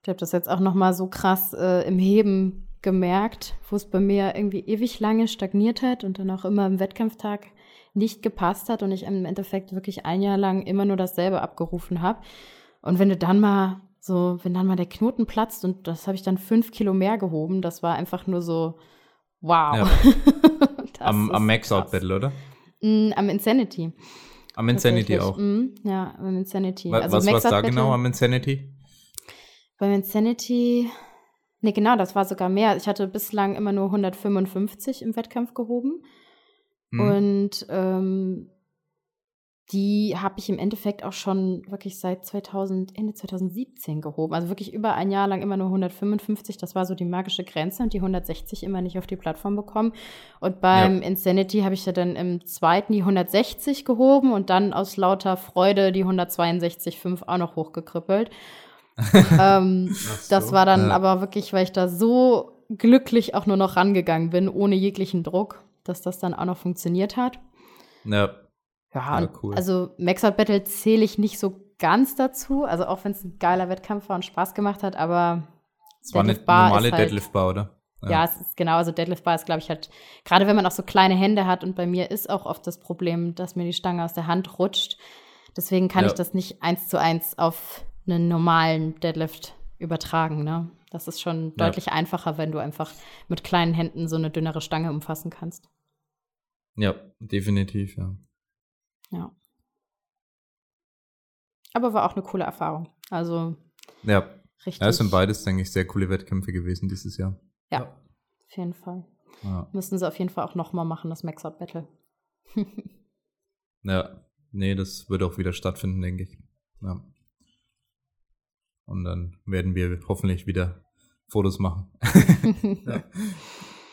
ich habe das jetzt auch noch mal so krass äh, im Heben gemerkt, wo es bei mir irgendwie ewig lange stagniert hat und dann auch immer im Wettkampftag nicht gepasst hat und ich im Endeffekt wirklich ein Jahr lang immer nur dasselbe abgerufen habe. Und wenn du dann mal so, wenn dann mal der Knoten platzt und das habe ich dann fünf Kilo mehr gehoben, das war einfach nur so, wow. Ja. (laughs) am am Max-Out-Battle, oder? Mm, am Insanity. Am Insanity auch. Mm, ja, am Insanity. Was, also was war da genau am Insanity? Beim Insanity, nee, genau, das war sogar mehr. Ich hatte bislang immer nur 155 im Wettkampf gehoben. Hm. Und ähm, die habe ich im Endeffekt auch schon wirklich seit 2000, Ende 2017 gehoben. Also wirklich über ein Jahr lang immer nur 155. Das war so die magische Grenze und die 160 immer nicht auf die Plattform bekommen. Und beim ja. Insanity habe ich ja dann im zweiten die 160 gehoben und dann aus lauter Freude die 162,5 auch noch hochgekrippelt. (laughs) ähm, so. Das war dann ja. aber wirklich, weil ich da so glücklich auch nur noch rangegangen bin, ohne jeglichen Druck, dass das dann auch noch funktioniert hat. Ja. Ja, ja cool. also Maxout Battle zähle ich nicht so ganz dazu. Also auch wenn es ein geiler Wettkampf war und Spaß gemacht hat, aber es war eine normale halt, Deadlift Bar, oder? Ja. ja, es ist genau, also Deadlift Bar ist, glaube ich, halt, gerade wenn man auch so kleine Hände hat und bei mir ist auch oft das Problem, dass mir die Stange aus der Hand rutscht. Deswegen kann ja. ich das nicht eins zu eins auf einen normalen Deadlift übertragen. Ne? Das ist schon ja. deutlich einfacher, wenn du einfach mit kleinen Händen so eine dünnere Stange umfassen kannst. Ja, definitiv, ja. Ja. Aber war auch eine coole Erfahrung. Also. Ja. Richtig. Ja, es sind beides, denke ich, sehr coole Wettkämpfe gewesen dieses Jahr. Ja, ja. auf jeden Fall. Ja. Müssen sie auf jeden Fall auch nochmal machen, das Max-Out Battle. ja, nee, das wird auch wieder stattfinden, denke ich. Ja. Und dann werden wir hoffentlich wieder Fotos machen. (laughs) ja.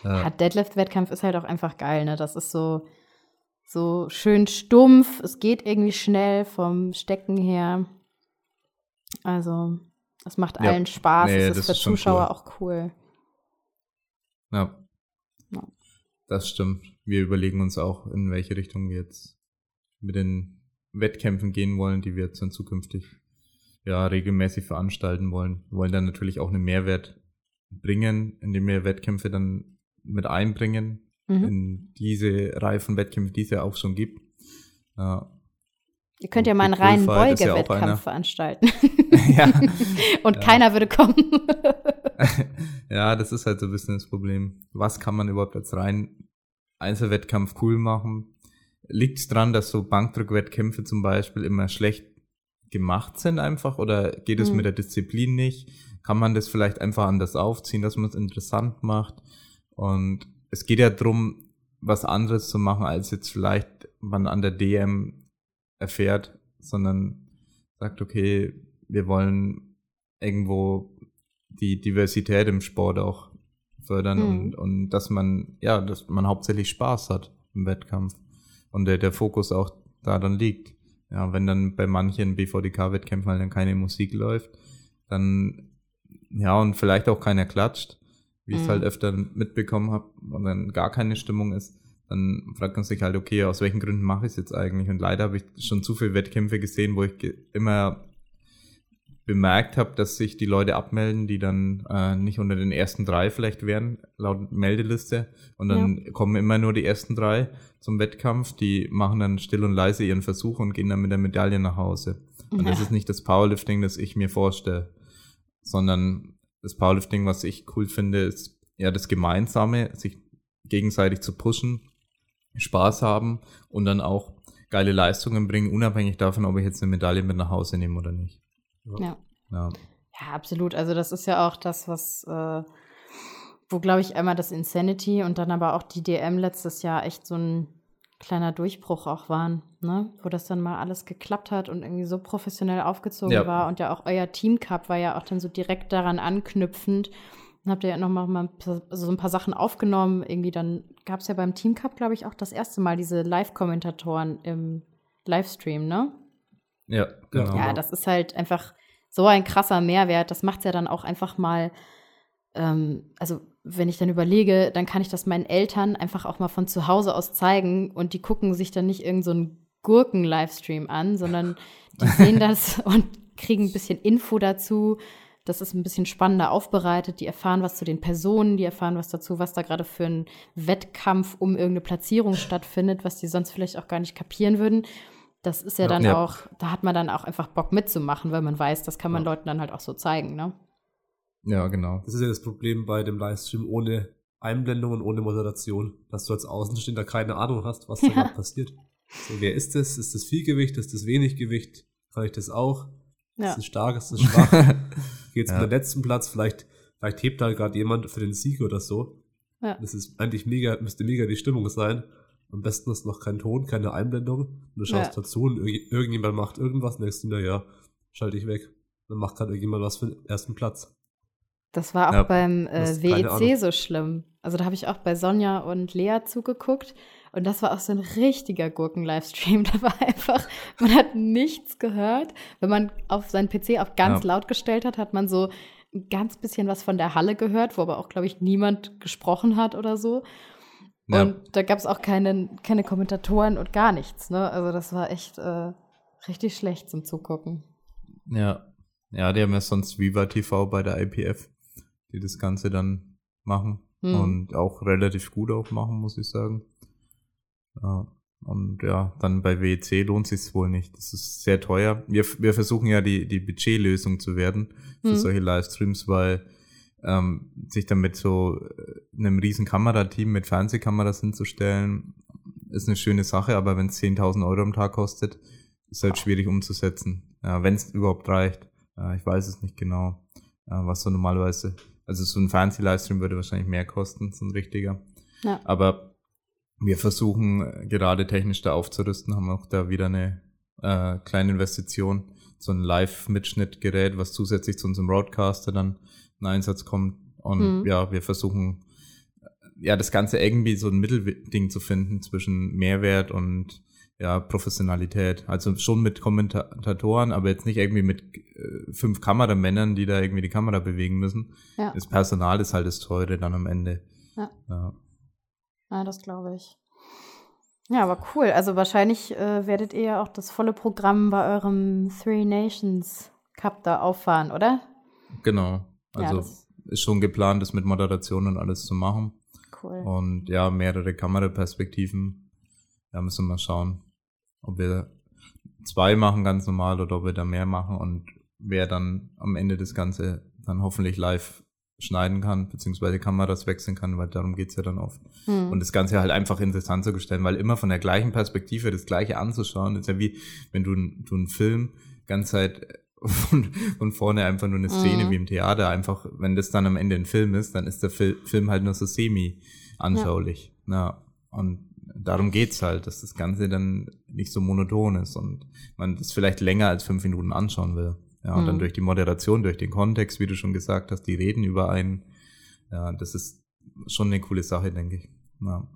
ja. Deadlift-Wettkampf ist halt auch einfach geil, ne? Das ist so, so schön stumpf. Es geht irgendwie schnell vom Stecken her. Also, es macht ja. allen Spaß. Nee, es ist für ist Zuschauer cool. auch cool. Ja. ja. Das stimmt. Wir überlegen uns auch, in welche Richtung wir jetzt mit den Wettkämpfen gehen wollen, die wir jetzt dann zukünftig ja regelmäßig veranstalten wollen. Wir wollen dann natürlich auch einen Mehrwert bringen, indem wir Wettkämpfe dann mit einbringen, mhm. in diese Reihe von Wettkämpfen, die es ja auch schon gibt. Ja. Ihr könnt ja mal einen reinen Beuge-Wettkampf ja veranstalten. (laughs) ja. Und ja. keiner würde kommen. (laughs) ja, das ist halt so ein bisschen das Problem. Was kann man überhaupt als rein Einzelwettkampf cool machen? Liegt es daran, dass so Bankdrückwettkämpfe zum Beispiel immer schlecht gemacht sind einfach? Oder geht es mhm. mit der Disziplin nicht? Kann man das vielleicht einfach anders aufziehen, dass man es interessant macht? Und es geht ja darum, was anderes zu machen, als jetzt vielleicht man an der DM erfährt, sondern sagt, okay, wir wollen irgendwo die Diversität im Sport auch fördern mhm. und, und dass man, ja, dass man hauptsächlich Spaß hat im Wettkampf und der, der Fokus auch da dann liegt. Ja, wenn dann bei manchen BVDK-Wettkämpfen halt dann keine Musik läuft, dann, ja, und vielleicht auch keiner klatscht, wie ich es halt mhm. öfter mitbekommen habe und dann gar keine Stimmung ist, dann fragt man sich halt, okay, aus welchen Gründen mache ich es jetzt eigentlich? Und leider habe ich schon zu viele Wettkämpfe gesehen, wo ich immer bemerkt habe, dass sich die Leute abmelden, die dann äh, nicht unter den ersten drei vielleicht wären, laut Meldeliste. Und dann ja. kommen immer nur die ersten drei zum Wettkampf. Die machen dann still und leise ihren Versuch und gehen dann mit der Medaille nach Hause. Und ja. das ist nicht das Powerlifting, das ich mir vorstelle, sondern das Powerlifting, was ich cool finde, ist ja das Gemeinsame, sich gegenseitig zu pushen, Spaß haben und dann auch geile Leistungen bringen, unabhängig davon, ob ich jetzt eine Medaille mit nach Hause nehme oder nicht. Ja. ja. Ja, absolut. Also das ist ja auch das, was, äh, wo glaube ich einmal das Insanity und dann aber auch die DM letztes Jahr echt so ein kleiner Durchbruch auch waren, ne? Wo das dann mal alles geklappt hat und irgendwie so professionell aufgezogen ja. war und ja auch euer Team Cup war ja auch dann so direkt daran anknüpfend. Dann habt ihr ja noch mal so ein paar Sachen aufgenommen. Irgendwie dann gab es ja beim Team Cup, glaube ich, auch das erste Mal diese Live-Kommentatoren im Livestream, ne? Ja, genau. Ja, das ist halt einfach so ein krasser Mehrwert. Das macht es ja dann auch einfach mal, ähm, also wenn ich dann überlege, dann kann ich das meinen Eltern einfach auch mal von zu Hause aus zeigen und die gucken sich dann nicht irgendeinen so Gurken-Livestream an, sondern (laughs) die sehen das und kriegen ein bisschen Info dazu. Das ist ein bisschen spannender aufbereitet. Die erfahren was zu den Personen, die erfahren was dazu, was da gerade für ein Wettkampf um irgendeine Platzierung stattfindet, was die sonst vielleicht auch gar nicht kapieren würden. Das ist ja dann ja. auch, da hat man dann auch einfach Bock mitzumachen, weil man weiß, das kann man ja. Leuten dann halt auch so zeigen, ne? Ja, genau. Das ist ja das Problem bei dem Livestream ohne Einblendung und ohne Moderation, dass du als Außenstehender keine Ahnung hast, was da gerade passiert. So, wer ist das? Ist das viel Gewicht? Ist das wenig Gewicht? Kann ich das auch? Ja. Ist das stark? Ist das schwach? (laughs) Geht's ja. um den letzten Platz? Vielleicht, vielleicht hebt da gerade jemand für den Sieg oder so. Ja. Das ist eigentlich mega, müsste mega die Stimmung sein. Am besten ist noch kein Ton, keine Einblendung. Und du schaust ja. dazu und irgendjemand macht irgendwas und denkst du, ja, schalte ich weg. Dann macht gerade irgendjemand was für den ersten Platz. Das war auch ja, beim äh, WEC so schlimm. Also da habe ich auch bei Sonja und Lea zugeguckt und das war auch so ein richtiger Gurken-Livestream. (laughs) Da war einfach, man hat nichts gehört. Wenn man auf seinen PC auf ganz ja. laut gestellt hat, hat man so ein ganz bisschen was von der Halle gehört, wo aber auch, glaube ich, niemand gesprochen hat oder so. Ja. Und da gab es auch keine, keine Kommentatoren und gar nichts. Ne? Also das war echt äh, richtig schlecht zum Zugucken. Ja. Ja, die haben ja sonst Viva TV bei der IPF die das Ganze dann machen mhm. und auch relativ gut auch machen, muss ich sagen. Ja, und ja, dann bei WEC lohnt sich wohl nicht. Das ist sehr teuer. Wir, wir versuchen ja die, die Budgetlösung zu werden für mhm. solche Livestreams, weil ähm, sich dann mit so äh, einem riesen Kamerateam mit Fernsehkameras hinzustellen, ist eine schöne Sache, aber wenn es 10.000 Euro am Tag kostet, ist halt schwierig umzusetzen. Ja, wenn es überhaupt reicht. Ja, ich weiß es nicht genau, was so normalerweise also so ein Fernseh-Livestream würde wahrscheinlich mehr kosten, so ein richtiger. Ja. Aber wir versuchen äh, gerade technisch da aufzurüsten, haben auch da wieder eine äh, kleine Investition, so ein Live-Mitschnittgerät, was zusätzlich zu unserem Roadcaster dann in Einsatz kommt. Und mhm. ja, wir versuchen ja das Ganze irgendwie so ein Mittelding zu finden zwischen Mehrwert und ja, Professionalität. Also schon mit Kommentatoren, aber jetzt nicht irgendwie mit äh, fünf Kameramännern, die da irgendwie die Kamera bewegen müssen. Ja. Das Personal ist halt das Teure dann am Ende. Ja. Ja, ja das glaube ich. Ja, aber cool. Also wahrscheinlich äh, werdet ihr ja auch das volle Programm bei eurem Three Nations Cup da auffahren, oder? Genau. Also ja, ist schon geplant, das mit Moderation und alles zu machen. Cool. Und ja, mehrere Kameraperspektiven. Da müssen wir mal schauen ob wir zwei machen ganz normal oder ob wir da mehr machen und wer dann am Ende das Ganze dann hoffentlich live schneiden kann, beziehungsweise Kameras wechseln kann, weil darum geht's ja dann oft. Mhm. Und das Ganze halt einfach interessant zu gestalten, weil immer von der gleichen Perspektive das Gleiche anzuschauen, ist ja wie, wenn du, du einen Film ganz Zeit von, von vorne einfach nur eine Szene mhm. wie im Theater, einfach, wenn das dann am Ende ein Film ist, dann ist der Fil Film halt nur so semi anschaulich. Ja. ja. Und darum geht's halt, dass das Ganze dann nicht so monoton ist und man das vielleicht länger als fünf Minuten anschauen will. Ja, und mhm. dann durch die Moderation, durch den Kontext, wie du schon gesagt hast, die reden über einen. Ja, das ist schon eine coole Sache, denke ich. Ja.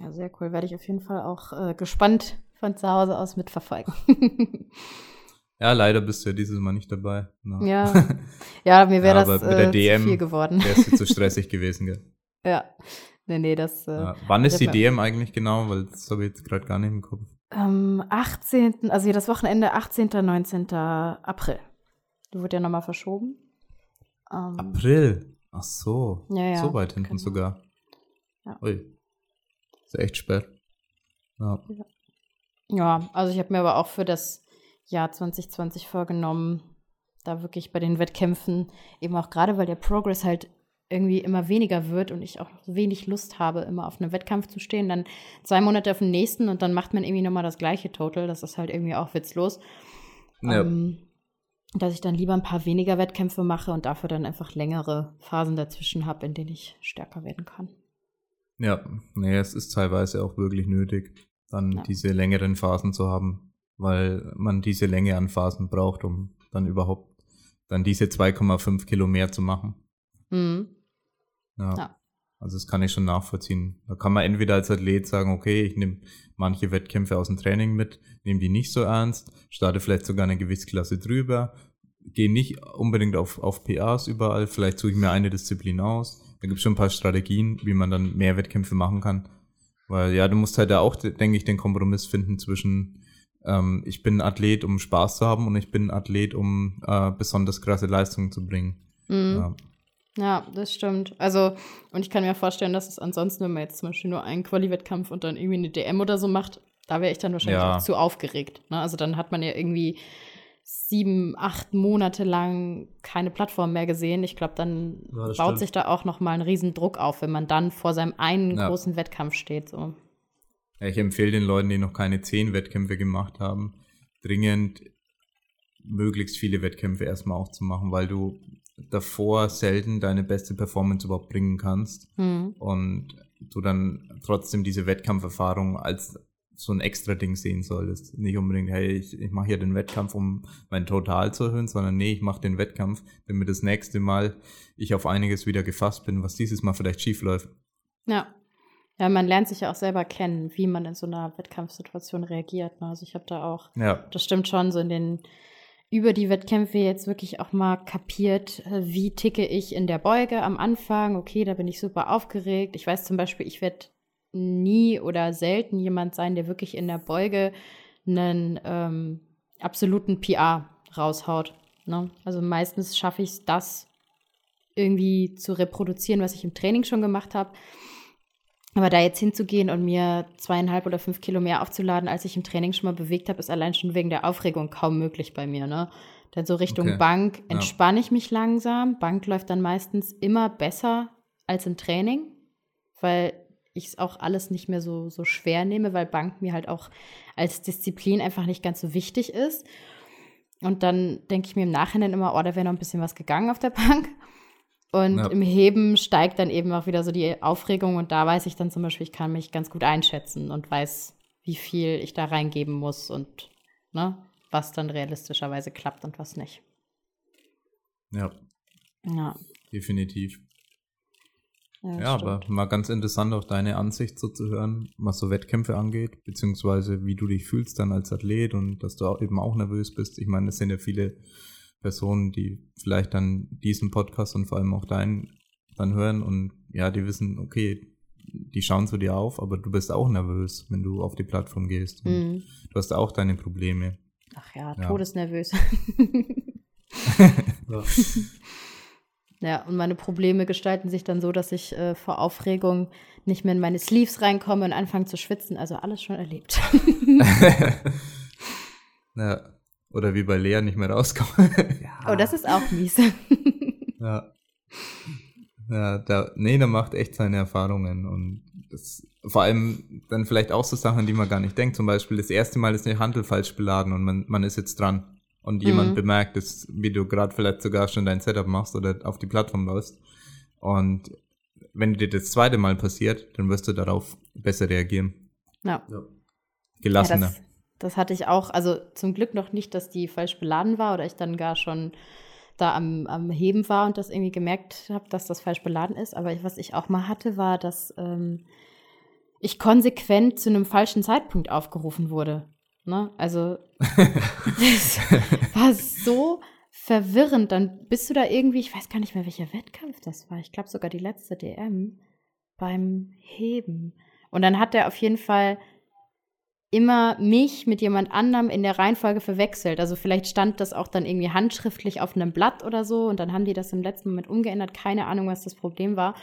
ja, sehr cool. Werde ich auf jeden Fall auch äh, gespannt von zu Hause aus mitverfolgen. (laughs) ja, leider bist du ja dieses Mal nicht dabei. No. Ja. (laughs) ja, mir wäre ja, das äh, zu viel geworden. Wäre es zu stressig (laughs) gewesen, gell? Ja, Nee, nee, das. Äh, ja. Wann ist die DM eigentlich genau? Weil das habe ich jetzt gerade gar nicht im Kopf. Am 18., also das Wochenende 18., 19. April. Du wird ja nochmal verschoben. Ähm, April? Ach so. Ja, ja, so weit hinten genau. sogar. Ja. Ui. Ist echt spät. Ja. Ja, also ich habe mir aber auch für das Jahr 2020 vorgenommen, da wirklich bei den Wettkämpfen, eben auch gerade weil der Progress halt irgendwie immer weniger wird und ich auch wenig Lust habe, immer auf einem Wettkampf zu stehen, dann zwei Monate auf den nächsten und dann macht man irgendwie nochmal das gleiche Total. Das ist halt irgendwie auch witzlos. Ja. Ähm, dass ich dann lieber ein paar weniger Wettkämpfe mache und dafür dann einfach längere Phasen dazwischen habe, in denen ich stärker werden kann. Ja, nee, es ist teilweise auch wirklich nötig, dann ja. diese längeren Phasen zu haben, weil man diese Länge an Phasen braucht, um dann überhaupt dann diese 2,5 Kilo mehr zu machen. Mhm. Ja. ja. Also das kann ich schon nachvollziehen. Da kann man entweder als Athlet sagen, okay, ich nehme manche Wettkämpfe aus dem Training mit, nehme die nicht so ernst, starte vielleicht sogar eine Gewichtsklasse drüber, gehe nicht unbedingt auf, auf PAs überall, vielleicht suche ich mir eine Disziplin aus. Da gibt es schon ein paar Strategien, wie man dann mehr Wettkämpfe machen kann. Weil ja, du musst halt da auch, denke ich, den Kompromiss finden zwischen ähm, ich bin Athlet, um Spaß zu haben und ich bin Athlet, um äh, besonders krasse Leistungen zu bringen. Mhm. Ja. Ja, das stimmt. Also, und ich kann mir vorstellen, dass es ansonsten, wenn man jetzt zum Beispiel nur einen Quali-Wettkampf und dann irgendwie eine DM oder so macht, da wäre ich dann wahrscheinlich ja. auch zu aufgeregt. Ne? Also dann hat man ja irgendwie sieben, acht Monate lang keine Plattform mehr gesehen. Ich glaube, dann ja, baut stimmt. sich da auch noch mal ein Riesendruck auf, wenn man dann vor seinem einen ja. großen Wettkampf steht. So. Ich empfehle den Leuten, die noch keine zehn Wettkämpfe gemacht haben, dringend möglichst viele Wettkämpfe erstmal auch zu machen, weil du davor selten deine beste Performance überhaupt bringen kannst mhm. und du dann trotzdem diese Wettkampferfahrung als so ein extra Ding sehen solltest. Nicht unbedingt, hey, ich, ich mache hier den Wettkampf, um mein Total zu erhöhen, sondern nee, ich mache den Wettkampf, damit das nächste Mal ich auf einiges wieder gefasst bin, was dieses Mal vielleicht schief läuft. Ja. Ja, man lernt sich ja auch selber kennen, wie man in so einer Wettkampfsituation reagiert. Ne? Also ich habe da auch, ja. das stimmt schon, so in den über die Wettkämpfe jetzt wirklich auch mal kapiert, äh, wie ticke ich in der Beuge am Anfang. Okay, da bin ich super aufgeregt. Ich weiß zum Beispiel, ich werde nie oder selten jemand sein, der wirklich in der Beuge einen ähm, absoluten PR raushaut. Ne? Also meistens schaffe ich es, das irgendwie zu reproduzieren, was ich im Training schon gemacht habe. Aber da jetzt hinzugehen und mir zweieinhalb oder fünf Kilo mehr aufzuladen, als ich im Training schon mal bewegt habe, ist allein schon wegen der Aufregung kaum möglich bei mir. Ne? Dann so Richtung okay. Bank entspanne ja. ich mich langsam. Bank läuft dann meistens immer besser als im Training, weil ich es auch alles nicht mehr so, so schwer nehme, weil Bank mir halt auch als Disziplin einfach nicht ganz so wichtig ist. Und dann denke ich mir im Nachhinein immer, oh, da wäre noch ein bisschen was gegangen auf der (laughs) Bank. Und ja. im Heben steigt dann eben auch wieder so die Aufregung und da weiß ich dann zum Beispiel, ich kann mich ganz gut einschätzen und weiß, wie viel ich da reingeben muss und ne, was dann realistischerweise klappt und was nicht. Ja. Ja. Definitiv. Ja, ja aber mal ganz interessant auch deine Ansicht so zu hören, was so Wettkämpfe angeht, beziehungsweise wie du dich fühlst dann als Athlet und dass du auch eben auch nervös bist. Ich meine, es sind ja viele Personen, die vielleicht dann diesen Podcast und vor allem auch deinen dann hören und ja, die wissen, okay, die schauen zu dir auf, aber du bist auch nervös, wenn du auf die Plattform gehst. Mhm. Du hast auch deine Probleme. Ach ja, ja. todesnervös. ja. (laughs) (laughs) ja, und meine Probleme gestalten sich dann so, dass ich äh, vor Aufregung nicht mehr in meine Sleeves reinkomme und anfange zu schwitzen. Also alles schon erlebt. (laughs) ja. Oder wie bei Lea nicht mehr rauskommen. (laughs) ja. Oh, das ist auch mies. (laughs) ja. Ja, da, nee, der macht echt seine Erfahrungen und das, vor allem dann vielleicht auch so Sachen, die man gar nicht denkt. Zum Beispiel das erste Mal ist eine Handel falsch beladen und man, man ist jetzt dran und jemand mhm. bemerkt es, wie du gerade vielleicht sogar schon dein Setup machst oder auf die Plattform läufst. Und wenn dir das zweite Mal passiert, dann wirst du darauf besser reagieren. Ja. Gelassener. Ja, das, hatte ich auch, also zum Glück noch nicht, dass die falsch beladen war oder ich dann gar schon da am, am Heben war und das irgendwie gemerkt habe, dass das falsch beladen ist. Aber was ich auch mal hatte, war, dass ähm, ich konsequent zu einem falschen Zeitpunkt aufgerufen wurde. Ne? Also (laughs) das war so verwirrend. Dann bist du da irgendwie, ich weiß gar nicht mehr, welcher Wettkampf das war. Ich glaube sogar die letzte DM beim Heben. Und dann hat er auf jeden Fall immer mich mit jemand anderem in der Reihenfolge verwechselt. Also vielleicht stand das auch dann irgendwie handschriftlich auf einem Blatt oder so und dann haben die das im letzten Moment umgeändert. Keine Ahnung, was das Problem war.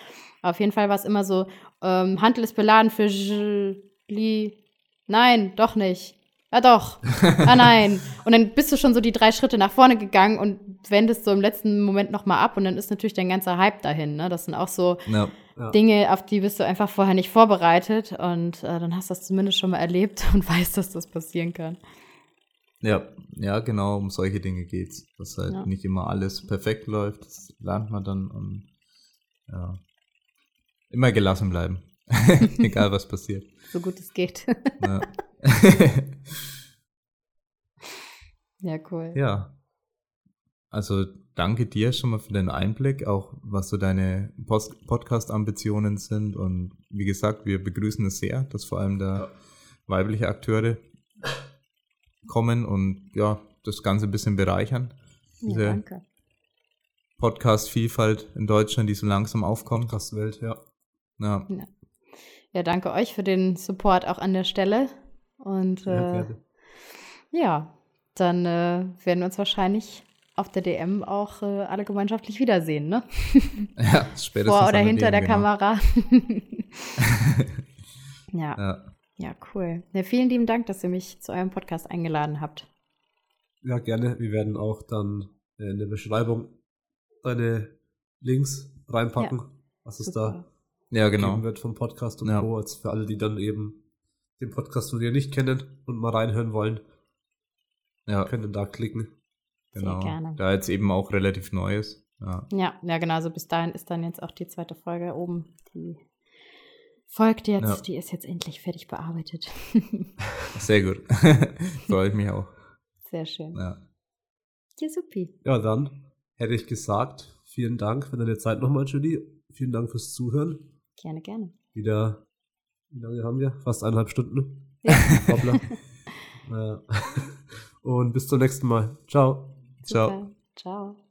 Aber auf jeden Fall war es immer so, ähm, Handel ist beladen für Li. Nein, doch nicht. Ja doch. Ah nein. Und dann bist du schon so die drei Schritte nach vorne gegangen und wendest so im letzten Moment nochmal ab und dann ist natürlich dein ganzer Hype dahin. Ne? Das sind auch so no ja. Dinge, auf die bist du einfach vorher nicht vorbereitet und äh, dann hast du das zumindest schon mal erlebt (laughs) und weißt, dass das passieren kann. Ja, ja, genau, um solche Dinge geht's. Dass halt Ja. nicht immer alles perfekt läuft. Das lernt man dann und ja. Immer gelassen bleiben. (laughs) Egal was passiert. So gut es geht. Ja. (laughs) ja, cool. ja. Also danke dir schon mal für den Einblick, auch was so deine Podcast-Ambitionen sind. Und wie gesagt, wir begrüßen es sehr, dass vor allem da weibliche Akteure kommen und ja, das Ganze ein bisschen bereichern. Ja, Diese danke. Podcast-Vielfalt in Deutschland, die so langsam aufkommt. Podcast-Welt, ja. Ja, Ja, danke euch für den Support auch an der Stelle. Und ja äh, ja, dann äh, werden wir uns wahrscheinlich auf der DM auch äh, alle gemeinschaftlich wiedersehen, ne? (laughs) ja spätestens Vor oder hinter der genau. Kamera. (laughs) ja, Ja, ja, cool. Ja, vielen lieben Dank, dass ihr mich zu eurem Podcast eingeladen habt. Ja, gerne. Wir werden auch dann äh, in der Beschreibung deine Links reinpacken, was es da Super. ja geben genau. wird vom Podcast und Ja. Co. Als für alle, die dann eben den Podcast von dir nicht kennen und mal reinhören wollen, Ja, können da klicken. Genau. gerne. Da jetzt eben auch relativ neu ist. Ja, Ja, ja, genau. So bis dahin ist dann jetzt auch die zweite Folge oben. Die folgt jetzt, Ja. die ist jetzt endlich fertig bearbeitet. (laughs) sehr gut. (laughs) Freue ich mich auch. Sehr schön. Ja. Ja, supi. Ja, dann hätte ich gesagt, vielen Dank für deine Zeit nochmal, Julie. Vielen Dank fürs Zuhören. Gerne, gerne. Wieder, wie lange haben wir? Fast eineinhalb Stunden. Ja. Hoppla. (laughs) Ja. Und bis zum nächsten Mal. Ciao. Ciao. Super. Ciao.